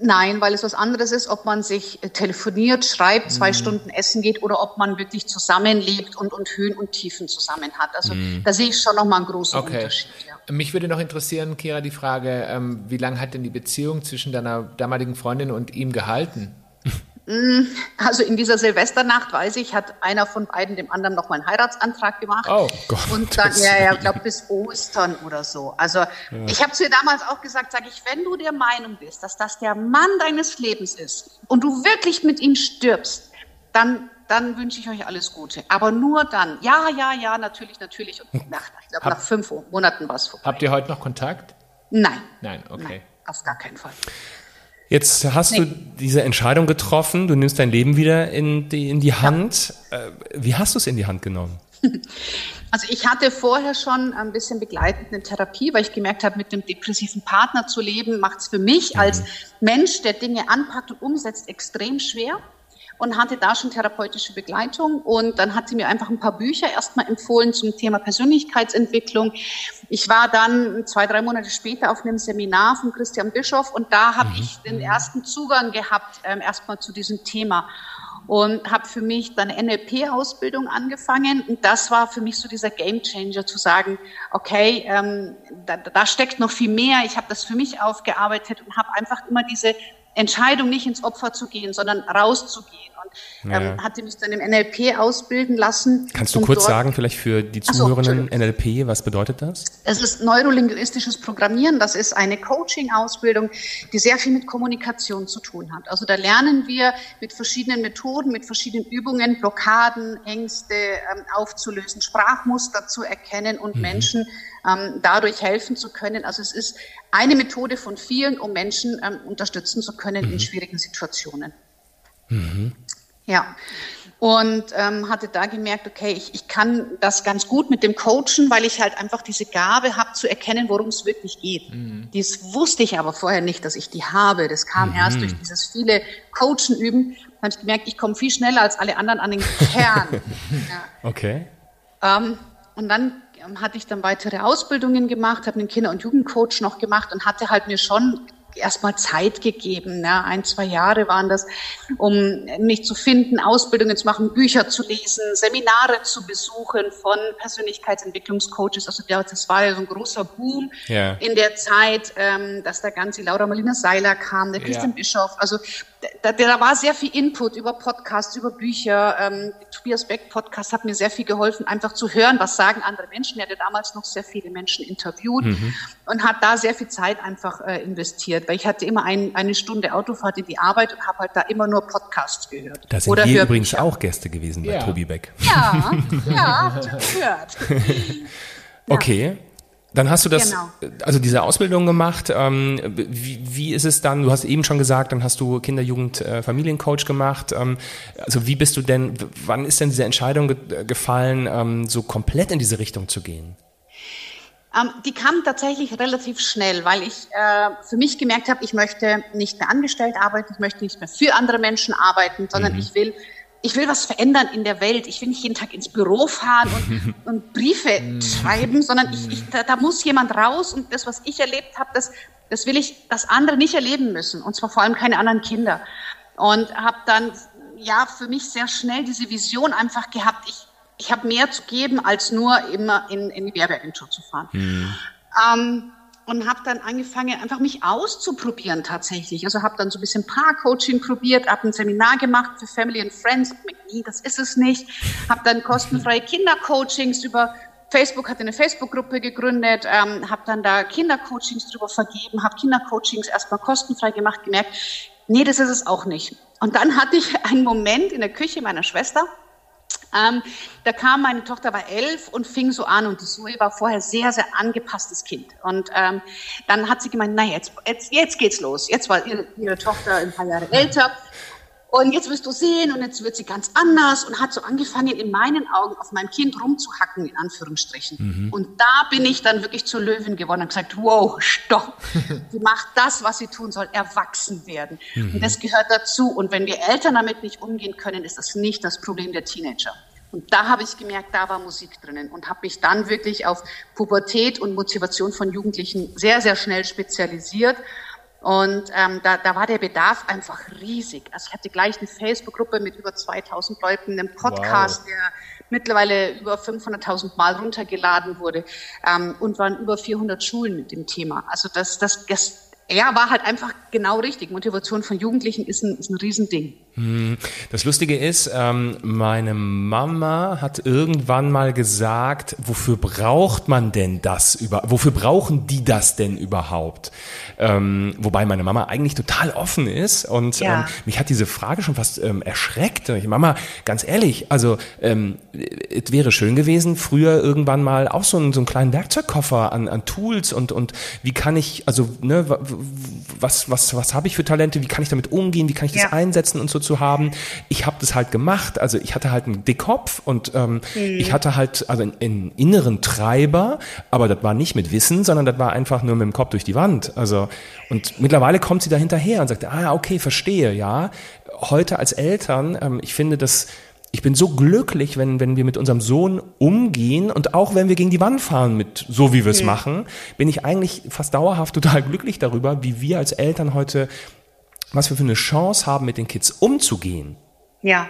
Nein, weil es was anderes ist, ob man sich äh, telefoniert, schreibt, zwei mm. Stunden essen geht oder ob man wirklich zusammenlebt und, und Höhen und Tiefen zusammen hat. Also mm. da sehe ich schon nochmal einen großen okay. Unterschied. Ja. Mich würde noch interessieren, Kira, die Frage, ähm, wie lange hat denn die Beziehung zwischen deiner damaligen Freundin und ihm gehalten? Mm, also in dieser Silvesternacht, weiß ich, hat einer von beiden dem anderen noch mal einen Heiratsantrag gemacht. Oh Gott. Und dann, ja, ja, ich glaube bis Ostern oder so. Also ja. ich habe zu ihr damals auch gesagt, sage ich, wenn du der Meinung bist, dass das der Mann deines Lebens ist und du wirklich mit ihm stirbst, dann dann wünsche ich euch alles Gute. Aber nur dann. Ja, ja, ja, natürlich, natürlich. Und nach, ich glaube, nach fünf Monaten war es vorbei. Habt ihr heute noch Kontakt? Nein. Nein, okay. Nein, auf gar keinen Fall. Jetzt hast nee. du diese Entscheidung getroffen, du nimmst dein Leben wieder in die, in die Hand. Ja. Äh, wie hast du es in die Hand genommen? Also ich hatte vorher schon ein bisschen begleitende Therapie, weil ich gemerkt habe, mit einem depressiven Partner zu leben, macht es für mich mhm. als Mensch, der Dinge anpackt und umsetzt, extrem schwer und hatte da schon therapeutische Begleitung. Und dann hat sie mir einfach ein paar Bücher erstmal empfohlen zum Thema Persönlichkeitsentwicklung. Ich war dann zwei, drei Monate später auf einem Seminar von Christian Bischoff und da habe mhm. ich den ersten Zugang gehabt, ähm, erstmal zu diesem Thema und habe für mich dann NLP-Ausbildung angefangen. Und das war für mich so dieser Gamechanger zu sagen, okay, ähm, da, da steckt noch viel mehr. Ich habe das für mich aufgearbeitet und habe einfach immer diese Entscheidung, nicht ins Opfer zu gehen, sondern rauszugehen und ähm, ja. hatte mich dann im NLP ausbilden lassen. Kannst du kurz sagen, vielleicht für die Zuhörenden, so, NLP, was bedeutet das? Es ist neurolinguistisches Programmieren. Das ist eine Coaching-Ausbildung, die sehr viel mit Kommunikation zu tun hat. Also da lernen wir mit verschiedenen Methoden, mit verschiedenen Übungen, Blockaden, Ängste ähm, aufzulösen, Sprachmuster zu erkennen und mhm. Menschen ähm, dadurch helfen zu können. Also es ist eine Methode von vielen, um Menschen ähm, unterstützen zu können mhm. in schwierigen Situationen. Mhm. Ja. und ähm, hatte da gemerkt, okay, ich, ich kann das ganz gut mit dem Coachen, weil ich halt einfach diese Gabe habe zu erkennen, worum es wirklich geht. Mhm. Dies wusste ich aber vorher nicht, dass ich die habe. Das kam mhm. erst durch dieses viele Coachen üben. Da habe ich gemerkt, ich komme viel schneller als alle anderen an den Kern. ja. Okay. Ähm, und dann hatte ich dann weitere Ausbildungen gemacht, habe einen Kinder- und Jugendcoach noch gemacht und hatte halt mir schon erstmal Zeit gegeben. Ne? Ein, zwei Jahre waren das, um mich zu finden, Ausbildungen zu machen, Bücher zu lesen, Seminare zu besuchen von Persönlichkeitsentwicklungscoaches. Also das war ja so ein großer Boom ja. in der Zeit, ähm, dass da ganz die Laura Marlina Seiler kam, der Christian ja. Bischof. Also da, da war sehr viel Input über Podcasts, über Bücher. Ähm, Tobias Beck Podcast hat mir sehr viel geholfen, einfach zu hören, was sagen andere Menschen. Er hatte damals noch sehr viele Menschen interviewt mhm. und hat da sehr viel Zeit einfach äh, investiert, weil ich hatte immer ein, eine Stunde Autofahrt in die Arbeit und habe halt da immer nur Podcasts gehört. Da sind Oder wir übrigens auch Gäste gewesen bei ja. Tobi Beck. Ja, ja, habt ihr gehört. Okay. Dann hast du das, genau. also diese Ausbildung gemacht. Ähm, wie, wie ist es dann? Du hast eben schon gesagt, dann hast du Kinder-, Jugend-, äh, Familiencoach gemacht. Ähm, also wie bist du denn? Wann ist denn diese Entscheidung ge gefallen, ähm, so komplett in diese Richtung zu gehen? Ähm, die kam tatsächlich relativ schnell, weil ich äh, für mich gemerkt habe, ich möchte nicht mehr angestellt arbeiten, ich möchte nicht mehr für andere Menschen arbeiten, sondern mhm. ich will ich will was verändern in der Welt. Ich will nicht jeden Tag ins Büro fahren und, und Briefe mm. schreiben, sondern ich, ich, da, da, muss jemand raus und das, was ich erlebt habe, das, das will ich, dass andere nicht erleben müssen und zwar vor allem keine anderen Kinder. Und habe dann ja für mich sehr schnell diese Vision einfach gehabt. Ich, ich habe mehr zu geben, als nur immer in, in die Werbeagentur zu fahren. Mhm. Ähm, und habe dann angefangen, einfach mich auszuprobieren tatsächlich. Also habe dann so ein bisschen Paar-Coaching probiert, habe ein Seminar gemacht für Family and Friends. Nee, das ist es nicht. Habe dann kostenfreie Kindercoachings über Facebook hatte eine Facebook-Gruppe gegründet, ähm, habe dann da Kindercoachings drüber vergeben, habe Kindercoachings erstmal kostenfrei gemacht, gemerkt, nee, das ist es auch nicht. Und dann hatte ich einen Moment in der Küche meiner Schwester, ähm, da kam meine Tochter war elf und fing so an und die Zoe war vorher sehr sehr angepasstes Kind und ähm, dann hat sie gemeint, na jetzt jetzt jetzt geht's los. Jetzt war ihre, ihre Tochter ein paar Jahre älter und jetzt wirst du sehen und jetzt wird sie ganz anders und hat so angefangen, in meinen Augen auf meinem Kind rumzuhacken, in Anführungsstrichen. Mhm. Und da bin ich dann wirklich zur Löwin geworden und gesagt, wow, stopp. sie macht das, was sie tun soll, erwachsen werden. Mhm. Und das gehört dazu. Und wenn wir Eltern damit nicht umgehen können, ist das nicht das Problem der Teenager. Und da habe ich gemerkt, da war Musik drinnen und habe mich dann wirklich auf Pubertät und Motivation von Jugendlichen sehr, sehr schnell spezialisiert und ähm, da, da war der Bedarf einfach riesig. Also ich hatte gleich eine Facebook-Gruppe mit über 2000 Leuten, einen Podcast, wow. der mittlerweile über 500.000 Mal runtergeladen wurde ähm, und waren über 400 Schulen mit dem Thema. Also das, das, das ja, war halt einfach genau richtig. Motivation von Jugendlichen ist ein, ist ein Riesending. Hm. Das Lustige ist, ähm, meine Mama hat irgendwann mal gesagt, wofür braucht man denn das über, wofür brauchen die das denn überhaupt? Ähm, wobei meine Mama eigentlich total offen ist und ja. ähm, mich hat diese Frage schon fast erschreckt. Ich, Mama, ganz ehrlich, also es wäre schön gewesen, früher irgendwann mal auch so einen, so einen kleinen Werkzeugkoffer an, an Tools und und wie kann ich, also ne, was was was habe ich für Talente? Wie kann ich damit umgehen? Wie kann ich das ja. einsetzen und so zu haben. Ich habe das halt gemacht. Also ich hatte halt einen Dickkopf und ähm, mhm. ich hatte halt also einen, einen, inneren Treiber, aber das war nicht mit Wissen, sondern das war einfach nur mit dem Kopf durch die Wand. Also und mittlerweile kommt sie da hinterher und sagt, ah okay, verstehe, ja. Heute als Eltern, ähm, ich finde das ich bin so glücklich, wenn, wenn wir mit unserem Sohn umgehen und auch wenn wir gegen die Wand fahren mit so wie wir es mhm. machen, bin ich eigentlich fast dauerhaft total glücklich darüber, wie wir als Eltern heute was wir für eine Chance haben, mit den Kids umzugehen. Ja,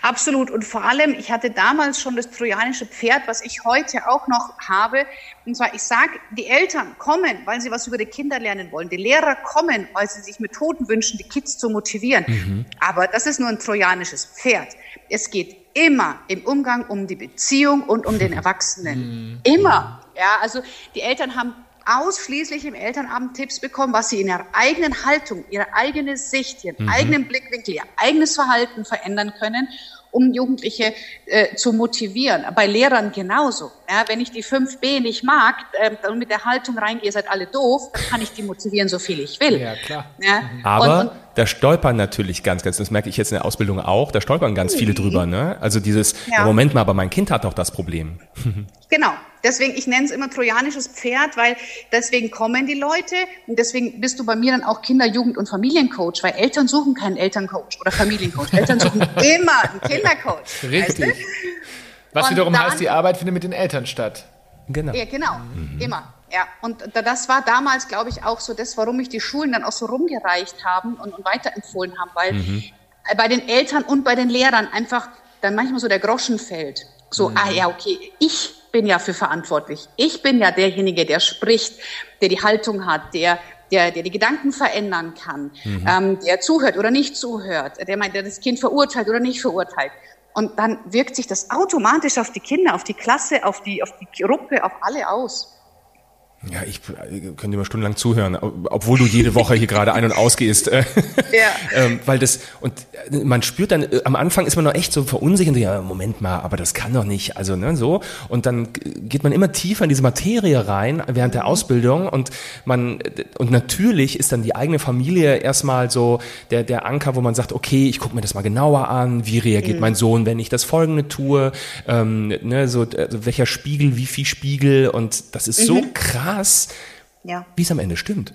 absolut. Und vor allem, ich hatte damals schon das trojanische Pferd, was ich heute auch noch habe. Und zwar, ich sage, die Eltern kommen, weil sie was über die Kinder lernen wollen. Die Lehrer kommen, weil sie sich Methoden wünschen, die Kids zu motivieren. Mhm. Aber das ist nur ein trojanisches Pferd. Es geht immer im Umgang um die Beziehung und um den Erwachsenen. Mhm. Immer. Ja, also die Eltern haben ausschließlich im Elternabend Tipps bekommen, was sie in ihrer eigenen Haltung, ihre eigene Sicht, ihren mhm. eigenen Blickwinkel, ihr eigenes Verhalten verändern können, um Jugendliche äh, zu motivieren. Bei Lehrern genauso. Ja, wenn ich die 5b nicht mag äh, und mit der Haltung reingehe, ihr seid alle doof, dann kann ich die motivieren, so viel ich will. Ja, klar. Ja? Aber und, und, da stolpern natürlich ganz, ganz, das merke ich jetzt in der Ausbildung auch, da stolpern ganz viele drüber, ne? Also dieses, Ja. Moment mal, aber mein Kind hat doch das Problem. Genau. Deswegen, ich nenne es immer trojanisches Pferd, weil deswegen kommen die Leute und deswegen bist du bei mir dann auch Kinder-, Jugend- und Familiencoach, weil Eltern suchen keinen Elterncoach oder Familiencoach. Eltern suchen immer einen Kindercoach. Richtig. Weißt Was Und wiederum dann- heißt, die Arbeit findet mit den Eltern statt. Genau. Ja, genau. Immer. Ja, und da- das war damals, glaube ich, auch so das, warum mich die Schulen dann auch so rumgereicht haben und, und weiterempfohlen haben, weil äh, bei den Eltern und bei den Lehrern einfach dann manchmal so der Groschen fällt. So, ah ja, okay, ich bin ja für verantwortlich. Ich bin ja derjenige, der spricht, der die Haltung hat, der der, der die Gedanken verändern kann, ähm, der zuhört oder nicht zuhört, der meint, der das Kind verurteilt oder nicht verurteilt. Und dann wirkt sich das automatisch auf die Kinder, auf die Klasse, auf die, auf die Gruppe, auf alle aus. Ja, ich äh, könnte immer stundenlang zuhören, ob- obwohl du jede Woche hier gerade ein- und ausgehst. äh, Ja. ähm, weil das, und äh, man spürt dann, am Anfang ist man noch echt so verunsichert, ja, Moment mal, aber das kann doch nicht, also, ne, so. Und dann geht man immer tiefer in diese Materie rein während der Ausbildung und man, und natürlich ist dann die eigene Familie erstmal so der, der Anker, wo man sagt, okay, ich gucke mir das mal genauer an, wie reagiert mein Sohn, wenn ich das Folgende tue, ähm, ne, so, also welcher Spiegel, wie viel Spiegel und das ist so krass, Ja. wie es am Ende stimmt.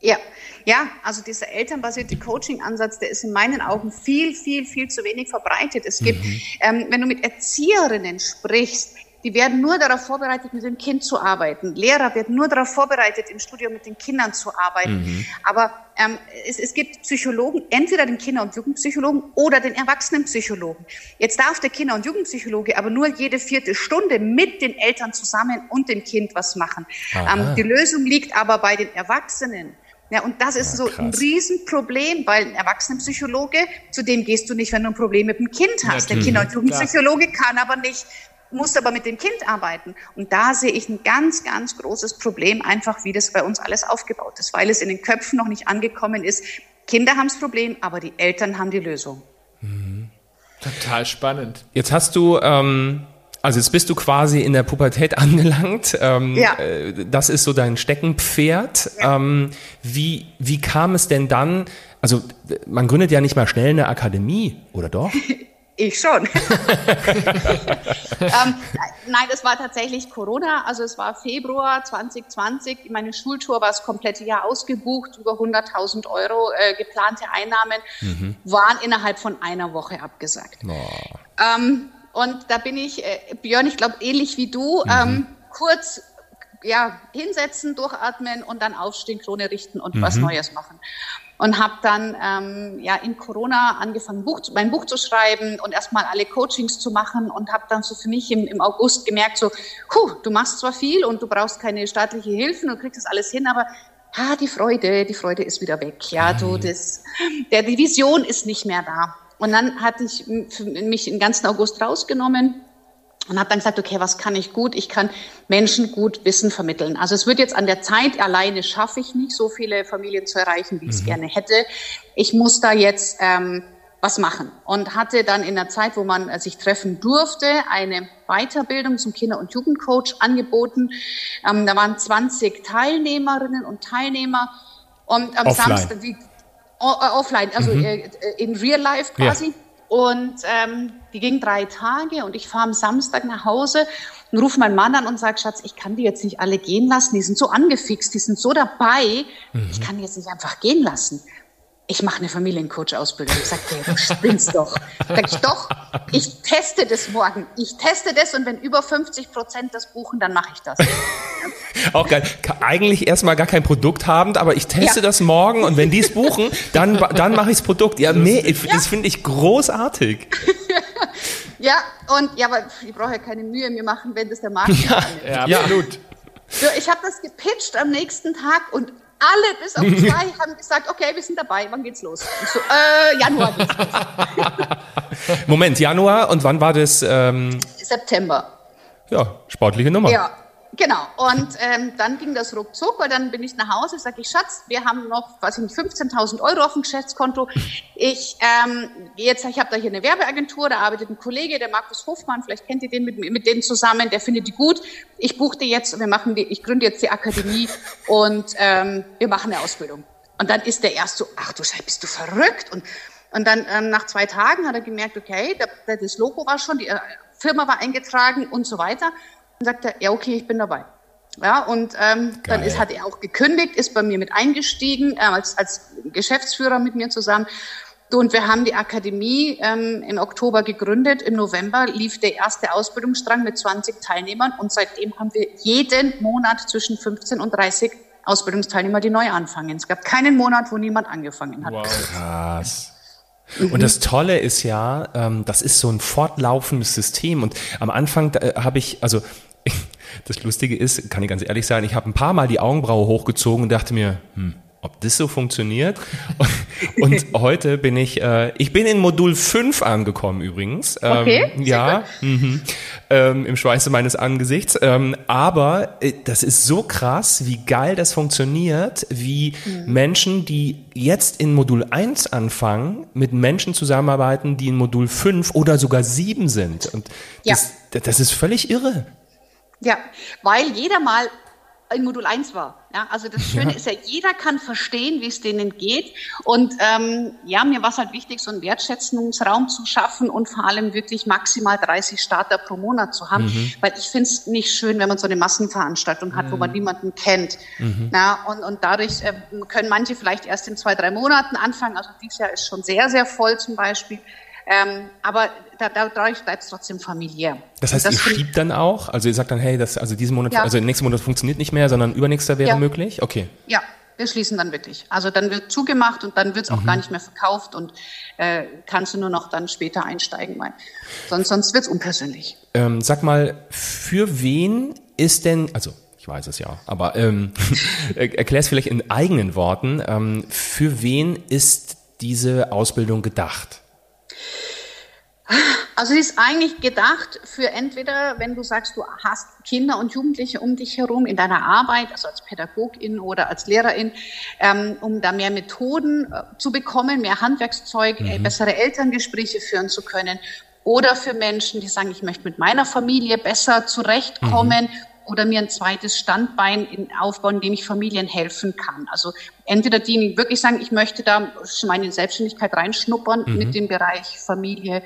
Ja, ja, also dieser elternbasierte Coaching-Ansatz, der ist in meinen Augen viel, viel, viel zu wenig verbreitet. Es gibt, ähm, wenn du mit Erzieherinnen sprichst, die werden nur darauf vorbereitet, mit dem Kind zu arbeiten. Lehrer werden nur darauf vorbereitet, im Studio mit den Kindern zu arbeiten. Aber ähm, es, es gibt Psychologen, entweder den Kinder- und Jugendpsychologen oder den Erwachsenenpsychologen. Jetzt darf der Kinder- und Jugendpsychologe aber nur jede vierte Stunde mit den Eltern zusammen und dem Kind was machen. Ähm, die Lösung liegt aber bei den Erwachsenen. Ja, und das ist Ja, so ein. Riesenproblem, weil ein Erwachsenenpsychologe, zu dem gehst du nicht, wenn du ein Problem mit dem Kind hast. Der Natürlich, Kinder- und. Jugendpsychologe kann aber nicht, muss aber mit dem Kind arbeiten. Und da sehe ich ein ganz, ganz großes Problem, einfach wie das bei uns alles aufgebaut ist, weil es in den Köpfen noch nicht angekommen ist. Kinder haben das Problem, aber die Eltern haben die Lösung. Total spannend. Jetzt hast du, ähm, also jetzt bist du quasi in der Pubertät angelangt. Ähm, Ja. äh, Das ist so dein Steckenpferd. Ähm, wie, wie kam es denn dann? Also man gründet ja nicht mal schnell eine Akademie, oder doch? Ich schon. ähm, nein, das war tatsächlich Corona. Also es war Februar 2020. Meine Schultour war das komplette Jahr ausgebucht. Über 100.000 Euro äh, geplante Einnahmen waren innerhalb von einer Woche abgesagt. Ähm, und da bin ich, äh, Björn, ich glaube ähnlich wie du, ähm, kurz ja, hinsetzen, durchatmen und dann aufstehen, Krone richten und was Neues machen. Und habe dann ähm, ja in Corona angefangen, Buch, mein Buch zu schreiben und erstmal alle Coachings zu machen und habe dann so für mich im, im August gemerkt, so, huh, du machst zwar viel und du brauchst keine staatliche Hilfen und kriegst das alles hin, aber ah, die Freude, die Freude ist wieder weg. Ja, du, das, der, die Vision ist nicht mehr da. Und dann hatte ich mich den ganzen August rausgenommen und habe dann gesagt, okay, was kann ich gut? Ich kann Menschen gut Wissen vermitteln. Also es wird jetzt an der Zeit alleine schaffe ich nicht, so viele Familien zu erreichen, wie ich es gerne hätte. Ich muss da jetzt ähm, was machen und hatte dann in der Zeit, wo man äh, sich treffen durfte, eine Weiterbildung zum Kinder- und Jugendcoach angeboten. Ähm, da waren 20 Teilnehmerinnen und Teilnehmer und am Offline. Samstag die, äh, offline, also äh, in real life quasi. Ja. Und ähm, die ging drei Tage und ich fahre am Samstag nach Hause und rufe meinen Mann an und sage, Schatz, ich kann die jetzt nicht alle gehen lassen. Die sind so angefixt, die sind so dabei. Ich kann die jetzt nicht einfach gehen lassen. Ich mache eine Familiencoach-Ausbildung. Ich sage, du spinnst doch. Sag ich, doch, ich teste das morgen. Ich teste das und wenn über 50 Prozent das buchen, dann mache ich das. Auch geil. Eigentlich erstmal gar kein Produkt habend, aber ich teste Ja. das morgen und wenn die es buchen, dann, dann mache ich das Produkt. Ja, nee, ich- das finde ich großartig. Ja, und ja, aber ich brauche ja keine Mühe mir machen, wenn das der Markt. Ja, Ja. absolut. So, ich habe das gepitcht am nächsten Tag und alle bis auf zwei haben gesagt, okay, wir sind dabei, wann geht's los? Ich so, äh, Januar geht's los. Moment, Januar und wann war das? Ähm, September. ja, sportliche Nummer. Ja, Genau, und ähm, dann ging das ruckzuck, weil dann bin ich nach Hause, sage ich, Schatz, wir haben noch, weiß ich nicht, 15.000 Euro auf dem Geschäftskonto. Ich, ähm, jetzt, ich habe da hier eine Werbeagentur, da arbeitet ein Kollege, der Markus Hofmann, vielleicht kennt ihr den mit, mit denen zusammen, der findet die gut. Ich buchte jetzt, wir machen die, ich gründe jetzt die Akademie und ähm, wir machen eine Ausbildung. Und dann ist der erst so, ach du Scheiße, bist du verrückt? Und, und dann ähm, nach zwei Tagen hat er gemerkt, okay, da, das Logo war schon, die äh, Firma war eingetragen und so weiter. Dann sagt er, ja, okay, ich bin dabei. Ja, und ähm, dann ist, hat er auch gekündigt, ist bei mir mit eingestiegen, äh, als, als Geschäftsführer mit mir zusammen. Und wir haben die Akademie ähm, im Oktober gegründet. Im November lief der erste Ausbildungsstrang mit 20 Teilnehmern und seitdem haben wir jeden Monat zwischen 15 und 30 Ausbildungsteilnehmer, die neu anfangen. Es gab keinen Monat, wo niemand angefangen hat. Wow. Krass. Und das Tolle ist ja, ähm, das ist so ein fortlaufendes System. Und am Anfang äh, habe ich, also das Lustige ist, kann ich ganz ehrlich sagen, ich habe ein paar Mal die Augenbraue hochgezogen und dachte mir, hm, ob das so funktioniert. Und, heute bin ich, äh, ich bin in Modul 5 angekommen übrigens. Ähm, okay. Ja, mhm, ähm, im Schweiße meines Angesichts. Ähm, aber äh, das ist so krass, wie geil das funktioniert, wie mhm. Menschen, die jetzt in Modul 1 anfangen, mit Menschen zusammenarbeiten, die in Modul 5 oder sogar 7 sind. Und das, ja. das ist völlig irre. Ja, weil jeder mal in Modul 1 war. Ja, also das Schöne ja. ist ja, jeder kann verstehen, wie es denen geht. Und ähm, ja, mir war es halt wichtig, so einen Wertschätzungsraum zu schaffen und vor allem wirklich maximal 30 Starter pro Monat zu haben. Mhm. Weil ich finde es nicht schön, wenn man so eine Massenveranstaltung hat, mhm. wo man niemanden kennt. Mhm. Ja, und, und dadurch äh, können manche vielleicht erst in zwei, drei Monaten anfangen. Also dieses Jahr ist schon sehr, sehr voll zum Beispiel. Ähm, aber da, dadurch bleibt es trotzdem familiär. Das heißt, das ihr schiebt dann auch? Also ihr sagt dann, hey, das, also diesen Monat, ja. also nächsten Monat funktioniert nicht mehr, sondern übernächster wäre ja. möglich? Okay. Ja, wir schließen dann wirklich. Also dann wird zugemacht und dann wird es auch mhm. gar nicht mehr verkauft und äh, kannst du nur noch dann später einsteigen, weil sonst, sonst wird es unpersönlich. Ähm, sag mal, für wen ist denn, also ich weiß es ja, aber ähm, erklär es vielleicht in eigenen Worten, ähm, für wen ist diese Ausbildung gedacht? Also sie ist eigentlich gedacht für entweder, wenn du sagst, du hast Kinder und Jugendliche um dich herum in deiner Arbeit, also als Pädagogin oder als Lehrerin, ähm, um da mehr Methoden äh, zu bekommen, mehr Handwerkszeug, äh, mhm. bessere Elterngespräche führen zu können. Oder für Menschen, die sagen, ich möchte mit meiner Familie besser zurechtkommen mhm oder mir ein zweites Standbein in, aufbauen, in dem ich Familien helfen kann. Also entweder die wirklich sagen, ich möchte da meine Selbstständigkeit reinschnuppern mhm. mit dem Bereich Familie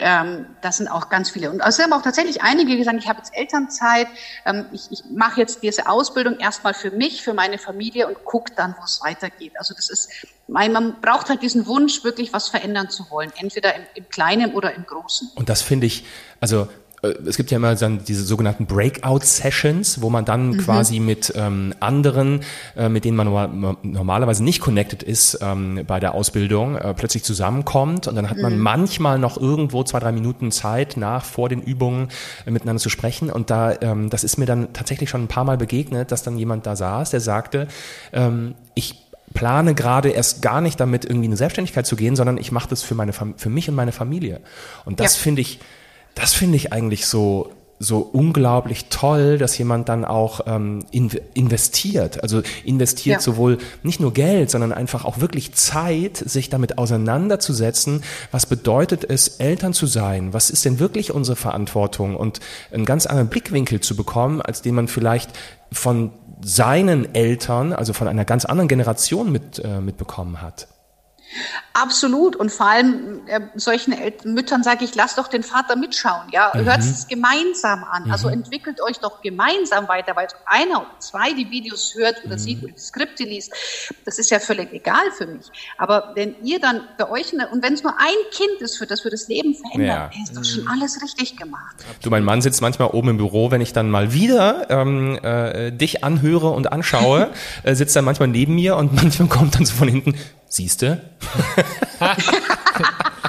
ähm, das sind auch ganz viele. Und also haben auch tatsächlich einige, die sagen, ich habe jetzt Elternzeit, ähm, ich, ich mache jetzt diese Ausbildung erstmal für mich, für meine Familie und gucke dann, wo es weitergeht. Also das ist, man braucht halt diesen Wunsch, wirklich was verändern zu wollen, entweder im, im Kleinen oder im Großen. Und das finde ich, also es gibt ja immer dann diese sogenannten Breakout-Sessions, wo man dann mhm. quasi mit ähm, anderen, äh, mit denen man normalerweise nicht connected ist ähm, bei der Ausbildung, äh, plötzlich zusammenkommt und dann hat man mhm. manchmal noch irgendwo zwei, drei Minuten Zeit nach, vor den Übungen äh, miteinander zu sprechen und da, ähm, das ist mir dann tatsächlich schon ein paar Mal begegnet, dass dann jemand da saß, der sagte, ähm, ich plane gerade erst gar nicht damit irgendwie in eine Selbstständigkeit zu gehen, sondern ich mache das für meine für mich und meine Familie. Und das ja. finde ich das finde ich eigentlich so so unglaublich toll, dass jemand dann auch ähm, in, investiert. Also investiert ja. sowohl nicht nur Geld, sondern einfach auch wirklich Zeit, sich damit auseinanderzusetzen. Was bedeutet es, Eltern zu sein? Was ist denn wirklich unsere Verantwortung? Und einen ganz anderen Blickwinkel zu bekommen, als den man vielleicht von seinen Eltern, also von einer ganz anderen Generation mit, äh, mitbekommen hat. Absolut. Und vor allem äh, solchen El Müttern sage ich, lasst doch den Vater mitschauen. Ja, mhm. hört es gemeinsam an. Also mhm. Also entwickelt euch doch gemeinsam weiter, weil einer oder zwei die Videos hört oder mhm. sieht oder die Skripte liest, das ist ja völlig egal für mich. Aber wenn ihr dann bei euch, eine, und wenn es nur ein Kind ist, für das wir das Leben verändern, ja. ist doch schon mhm. alles richtig gemacht. Du, mein Mann sitzt manchmal oben im Büro, wenn ich dann mal wieder ähm, äh, dich anhöre und anschaue, äh, sitzt er manchmal neben mir und manchmal kommt dann so von hinten, Siehste?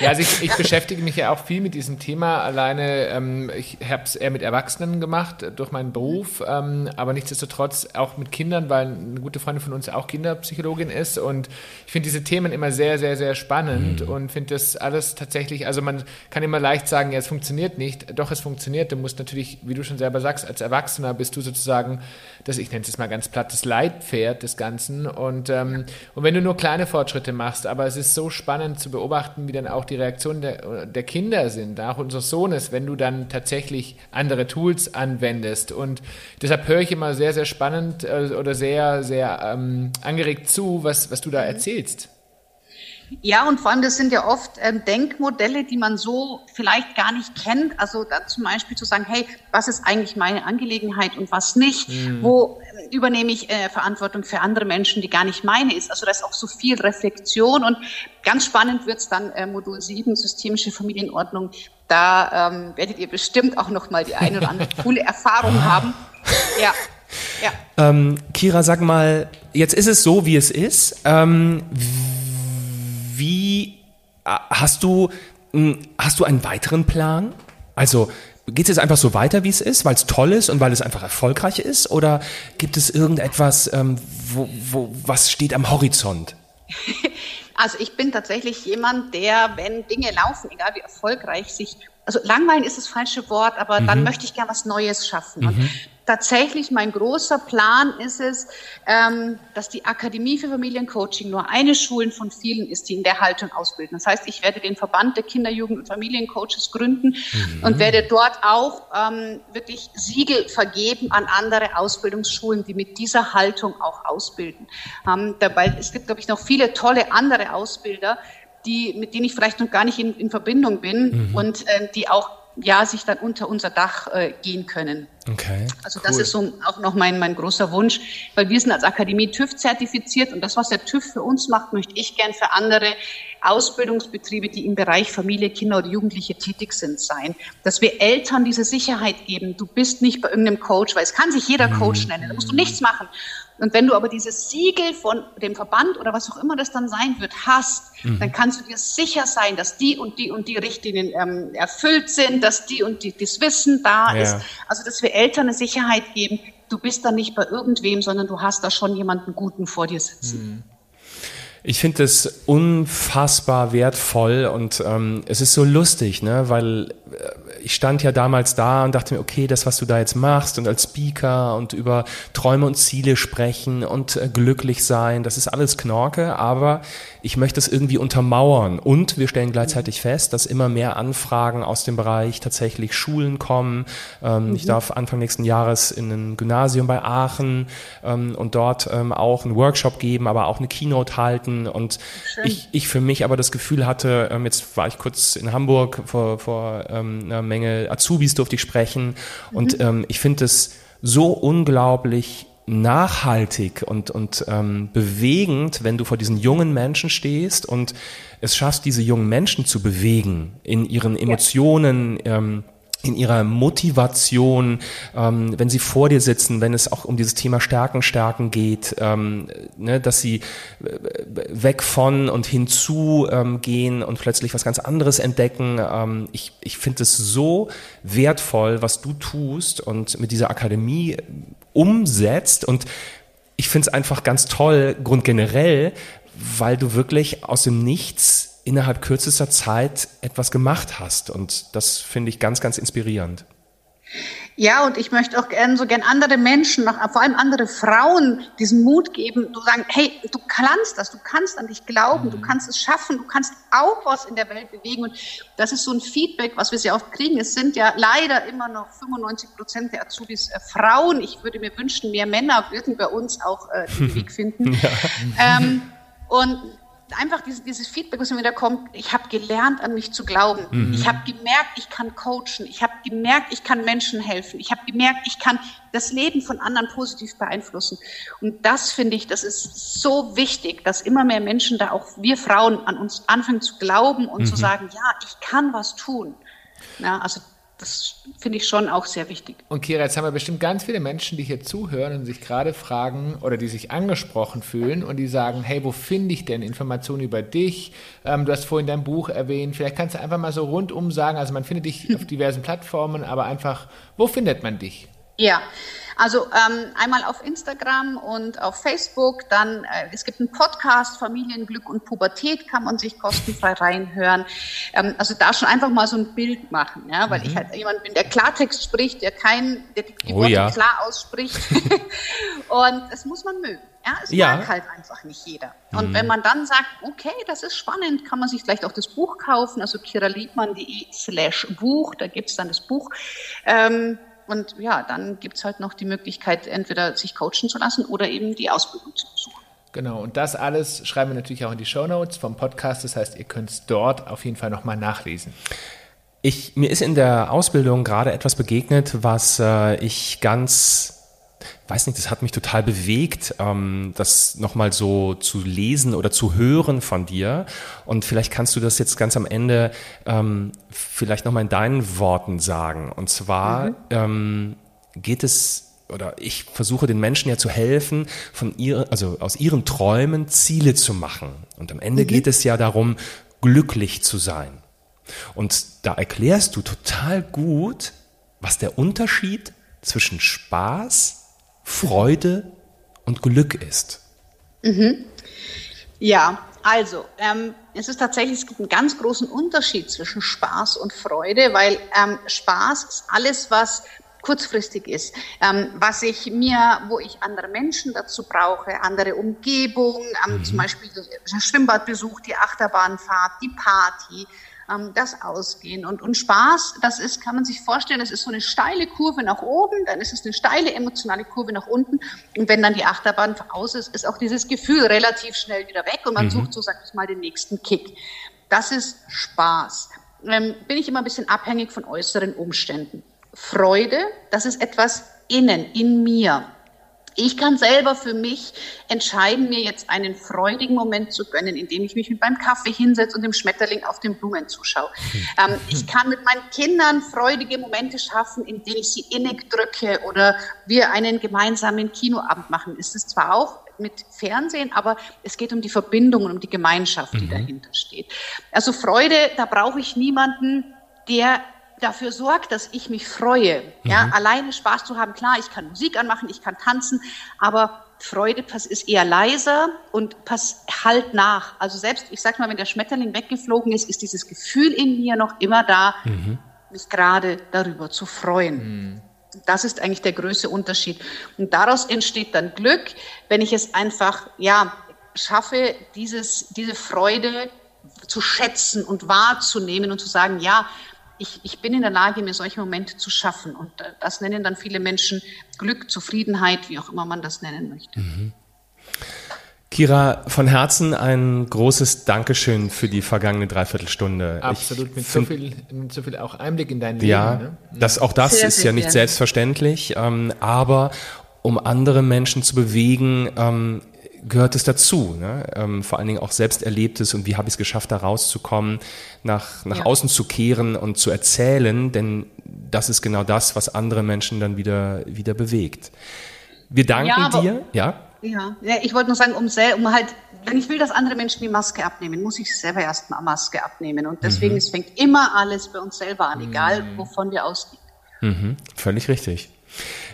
Ja, also ich, ich beschäftige mich ja auch viel mit diesem Thema. Alleine, ähm, ich habe es eher mit Erwachsenen gemacht äh, durch meinen Beruf, ähm, aber nichtsdestotrotz auch mit Kindern, weil eine gute Freundin von uns auch Kinderpsychologin ist. Und ich finde diese Themen immer sehr, sehr, sehr spannend mhm. und finde das alles tatsächlich, also man kann immer leicht sagen, ja, es funktioniert nicht. Doch, es funktioniert. Du musst natürlich, wie du schon selber sagst, als Erwachsener bist du sozusagen das, ich nenne es mal ganz platt, das Leitpferd des Ganzen. Und, ähm, und wenn du nur kleine Fortschritte machst, aber es ist so spannend zu beobachten, wie dann auch die Reaktionen der, der Kinder sind, auch unseres Sohnes, wenn du dann tatsächlich andere Tools anwendest. Und deshalb höre ich immer sehr, sehr spannend äh, oder sehr, sehr ähm, angeregt zu, was, was du da erzählst. Ja, und vor allem, das sind ja oft ähm, Denkmodelle, die man so vielleicht gar nicht kennt. Also da zum Beispiel zu sagen, hey, was ist eigentlich meine Angelegenheit und was nicht? Mhm. Wo übernehme ich äh, Verantwortung für andere Menschen, die gar nicht meine ist? Also da ist auch so viel Reflexion und ganz spannend wird's dann äh, Modul 7, systemische Familienordnung. Da ähm, werdet ihr bestimmt auch noch mal die eine oder andere coole Erfahrung haben. Ja. Ja. Ähm, Kira, sag mal, jetzt ist es so, wie es ist. Ähm, wie äh, hast du, hm, hast du einen weiteren Plan? Also geht es jetzt einfach so weiter, wie es ist, weil es toll ist und weil es einfach erfolgreich ist? Oder gibt es irgendetwas, ähm, wo, wo, was steht am Horizont? Also ich bin tatsächlich jemand, der, wenn Dinge laufen, egal wie erfolgreich, sich also langweilen ist das falsche Wort, aber mhm. dann möchte ich gerne was Neues schaffen. Mhm tatsächlich mein großer Plan ist es, ähm, dass die Akademie für Familiencoaching nur eine Schule von vielen ist, die in der Haltung ausbilden. Das heißt, ich werde den Verband der Kinder-, Jugend- und Familiencoaches gründen mhm. und werde dort auch ähm, wirklich Siegel vergeben an andere Ausbildungsschulen, die mit dieser Haltung auch ausbilden. Ähm, dabei, es gibt, glaube ich, noch viele tolle andere Ausbilder, die, mit denen ich vielleicht noch gar nicht in, in Verbindung bin mhm. und äh, die auch ja, sich dann unter unser Dach äh, gehen können. Okay. Also das cool. ist so auch noch mein, mein großer Wunsch, weil wir sind als Akademie TÜV zertifiziert und das, was der TÜV für uns macht, möchte ich gern für andere Ausbildungsbetriebe, die im Bereich Familie, Kinder oder Jugendliche tätig sind, sein. Dass wir Eltern diese Sicherheit geben. Du bist nicht bei irgendeinem Coach, weil es kann sich jeder Coach mhm. nennen. Da musst du nichts machen. Und wenn du aber dieses Siegel von dem Verband oder was auch immer das dann sein wird, hast, mhm. dann kannst du dir sicher sein, dass die und die und die Richtlinien ähm, erfüllt sind, dass die und die das Wissen da ja. ist. Also, dass wir Eltern eine Sicherheit geben, du bist da nicht bei irgendwem, sondern du hast da schon jemanden Guten vor dir sitzen. Mhm. Ich finde es unfassbar wertvoll und ähm, es ist so lustig, ne? weil äh, ich stand ja damals da und dachte mir, okay, das, was du da jetzt machst und als Speaker und über Träume und Ziele sprechen und äh, glücklich sein, das ist alles Knorke, aber ich möchte es irgendwie untermauern. Und wir stellen gleichzeitig fest, dass immer mehr Anfragen aus dem Bereich tatsächlich Schulen kommen. Ähm, mhm. Ich darf Anfang nächsten Jahres in ein Gymnasium bei Aachen ähm, und dort ähm, auch einen Workshop geben, aber auch eine Keynote halten. Und ich, ich für mich aber das Gefühl hatte, ähm, jetzt war ich kurz in Hamburg vor, vor ähm, einer Menge Azubis durfte ich sprechen. Und mhm. ähm, ich finde es so unglaublich nachhaltig und, und ähm, bewegend, wenn du vor diesen jungen Menschen stehst und es schaffst, diese jungen Menschen zu bewegen in ihren Emotionen, ähm, in ihrer Motivation, ähm, wenn sie vor dir sitzen, wenn es auch um dieses Thema Stärken, Stärken geht, ähm, ne, dass sie äh, weg von und hinzu ähm, gehen und plötzlich was ganz anderes entdecken. Ähm, ich ich finde es so wertvoll, was du tust und mit dieser Akademie umsetzt und ich finde es einfach ganz toll, grundgenerell, weil du wirklich aus dem Nichts innerhalb kürzester Zeit etwas gemacht hast. Und das finde ich ganz, ganz inspirierend. Ja, und ich möchte auch gern so gern andere Menschen, vor allem andere Frauen, diesen Mut geben, zu sagen, hey, du kannst das, du kannst an dich glauben, mhm. du kannst es schaffen, du kannst auch was in der Welt bewegen. Und das ist so ein Feedback, was wir sehr oft kriegen. Es sind ja leider immer noch 95 Prozent der Azubis äh, Frauen. Ich würde mir wünschen, mehr Männer würden bei uns auch äh, den Weg finden. ja. ähm, und einfach dieses, dieses Feedback, was mir wieder kommt, ich habe gelernt, an mich zu glauben. Mhm. Ich habe gemerkt, ich kann coachen. Ich habe gemerkt, ich kann Menschen helfen. Ich habe gemerkt, ich kann das Leben von anderen positiv beeinflussen. Und das finde ich, das ist so wichtig, dass immer mehr Menschen da auch wir Frauen an uns anfangen zu glauben und mhm. zu sagen, ja, ich kann was tun. Ja, also das finde ich schon auch sehr wichtig. Und Kira, jetzt haben wir bestimmt ganz viele Menschen, die hier zuhören und sich gerade fragen oder die sich angesprochen fühlen und die sagen, hey, wo finde ich denn Informationen über dich? Ähm, du hast vorhin dein Buch erwähnt. Vielleicht kannst du einfach mal so rundum sagen, also man findet dich auf diversen Plattformen, aber einfach, wo findet man dich? Ja, also ähm, einmal auf Instagram und auf Facebook, dann äh, es gibt einen Podcast Familienglück und Pubertät, kann man sich kostenfrei reinhören. Ähm, also da schon einfach mal so ein Bild machen, ja, weil mhm. ich halt jemand bin, der Klartext spricht, der kein, der die oh, Worte ja. klar ausspricht. und das muss man mögen. Ja, es ja. mag halt einfach nicht jeder. Und mhm. wenn man dann sagt, okay, das ist spannend, kann man sich vielleicht auch das Buch kaufen, also kiraliebmann.de slash Buch, da gibt's dann das Buch. Ähm, und ja, dann gibt es halt noch die Möglichkeit, entweder sich coachen zu lassen oder eben die Ausbildung zu besuchen. Genau, und das alles schreiben wir natürlich auch in die Show Notes vom Podcast. Das heißt, ihr könnt es dort auf jeden Fall nochmal nachlesen. Ich, mir ist in der Ausbildung gerade etwas begegnet, was äh, ich ganz weiß nicht, das hat mich total bewegt, ähm, das nochmal so zu lesen oder zu hören von dir. Und vielleicht kannst du das jetzt ganz am Ende ähm, vielleicht nochmal in deinen Worten sagen. Und zwar mhm. ähm, geht es oder ich versuche den Menschen ja zu helfen, von ihr, also aus ihren Träumen Ziele zu machen. Und am Ende mhm. geht es ja darum, glücklich zu sein. Und da erklärst du total gut, was der Unterschied zwischen Spaß Freude und Glück ist. Mhm. Ja, also ähm, es ist tatsächlich, es gibt einen ganz großen Unterschied zwischen Spaß und Freude, weil ähm, Spaß ist alles, was kurzfristig ist, ähm, was ich mir, wo ich andere Menschen dazu brauche, andere Umgebung, ähm, mhm. zum Beispiel der Schwimmbadbesuch, die Achterbahnfahrt, die Party, ähm, das Ausgehen. Und, und Spaß, das ist, kann man sich vorstellen, das ist so eine steile Kurve nach oben, dann ist es eine steile emotionale Kurve nach unten. Und wenn dann die Achterbahn aus ist, ist auch dieses Gefühl relativ schnell wieder weg und man mhm. sucht so, sag ich mal, den nächsten Kick. Das ist Spaß. Ähm, bin ich immer ein bisschen abhängig von äußeren Umständen. Freude, das ist etwas innen, in mir. Ich kann selber für mich entscheiden, mir jetzt einen freudigen Moment zu gönnen, indem ich mich mit meinem Kaffee hinsetze und dem Schmetterling auf den Blumen zuschaue. Ähm, ich kann mit meinen Kindern freudige Momente schaffen, indem ich sie innig drücke oder wir einen gemeinsamen Kinoabend machen. Ist es zwar auch mit Fernsehen, aber es geht um die Verbindung und um die Gemeinschaft, die mhm. dahinter steht. Also Freude, da brauche ich niemanden, der dafür sorgt, dass ich mich freue. Ja, mhm. alleine Spaß zu haben, klar, ich kann Musik anmachen, ich kann tanzen, aber Freude ist eher leiser und pass halt nach. Also selbst, ich sag mal, wenn der Schmetterling weggeflogen ist, ist dieses Gefühl in mir noch immer da, mhm. mich gerade darüber zu freuen. Mhm. Das ist eigentlich der größte Unterschied. Und daraus entsteht dann Glück, wenn ich es einfach, ja, schaffe, dieses, diese Freude zu schätzen und wahrzunehmen und zu sagen, ja, ich, ich bin in der Lage, mir solche Momente zu schaffen. Und äh, das nennen dann viele Menschen Glück, Zufriedenheit, wie auch immer man das nennen möchte. Mhm. Kira, von Herzen ein großes Dankeschön für die vergangene Dreiviertelstunde. Absolut, mit so, viel, mit so viel auch Einblick in dein Leben. Ja, ne? das, auch das sehr, ist sehr ja nicht gerne. selbstverständlich, ähm, aber um andere Menschen zu bewegen, ähm, gehört es dazu. Ne? Ähm, vor allen Dingen auch selbst Erlebtes und wie habe ich es geschafft, da rauszukommen, nach, nach ja. außen zu kehren und zu erzählen, denn das ist genau das, was andere Menschen dann wieder, wieder bewegt. Wir danken ja, dir. Ja? ja? Ja, ich wollte nur sagen, um, um halt, wenn ich will, dass andere Menschen die Maske abnehmen, muss ich selber erstmal Maske abnehmen. Und deswegen, mhm. es fängt immer alles bei uns selber an, egal mhm. wovon wir ausgehen. Mhm. Völlig richtig.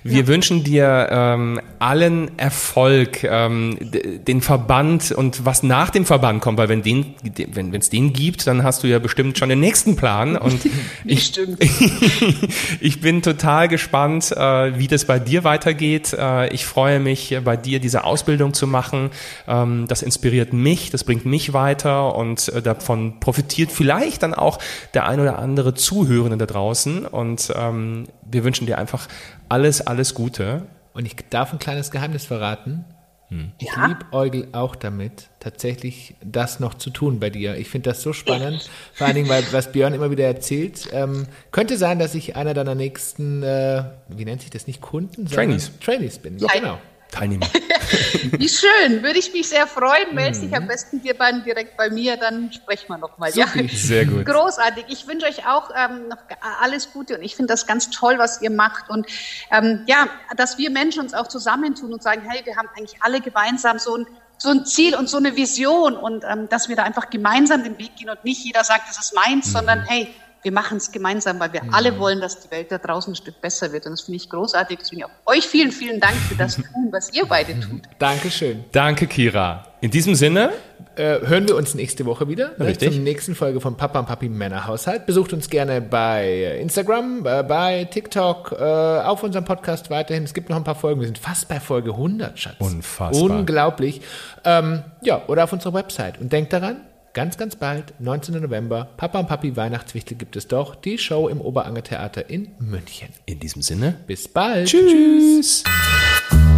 Wir ja. wünschen dir ähm, allen Erfolg, ähm, den Verband und was nach dem Verband kommt, weil wenn den, wenn es den gibt, dann hast du ja bestimmt schon den nächsten Plan. Und ich, ich bin total gespannt, äh, wie das bei dir weitergeht. Äh, ich freue mich, bei dir diese Ausbildung zu machen. Ähm, das inspiriert mich, das bringt mich weiter und äh, davon profitiert vielleicht dann auch der ein oder andere Zuhörende da draußen. Und ähm, wir wünschen dir einfach alles, alles Gute. Und ich darf ein kleines Geheimnis verraten. Hm. Ich ja? liebäugel auch damit, tatsächlich das noch zu tun bei dir. Ich finde das so spannend, vor allen Dingen, weil was Björn immer wieder erzählt. Ähm, könnte sein, dass ich einer deiner nächsten, äh, wie nennt sich das nicht, Kunden? Trainees. Trainees bin. Ja, genau. Teilnehmer. Wie schön, würde ich mich sehr freuen. Melde dich am besten dir beiden direkt bei mir, dann sprechen wir nochmal. Ja. Sehr gut. Großartig. Ich wünsche euch auch ähm, noch alles Gute und ich finde das ganz toll, was ihr macht. Und ähm, ja, dass wir Menschen uns auch zusammentun und sagen, hey, wir haben eigentlich alle gemeinsam so ein so ein Ziel und so eine Vision und ähm, dass wir da einfach gemeinsam den Weg gehen und nicht jeder sagt, das ist meins, mhm. sondern hey, wir machen es gemeinsam, weil wir mhm. alle wollen, dass die Welt da draußen ein Stück besser wird. Und das finde ich großartig. Deswegen auch euch vielen, vielen Dank für das tun, was ihr beide tut. Dankeschön. Danke, Kira. In diesem Sinne äh, hören wir uns nächste Woche wieder ne, Richtig. zur nächsten Folge von Papa und Papi Männerhaushalt. Besucht uns gerne bei Instagram, äh, bei TikTok, äh, auf unserem Podcast weiterhin. Es gibt noch ein paar Folgen. Wir sind fast bei Folge 100, Schatz. Unfassbar. Unglaublich. Ähm, ja, oder auf unserer Website. Und denkt daran, Ganz, ganz bald, 19. November, Papa und Papi Weihnachtswichtel gibt es doch, die Show im Oberanger Theater in München. In diesem Sinne, bis bald. Tschüss. Tschüss.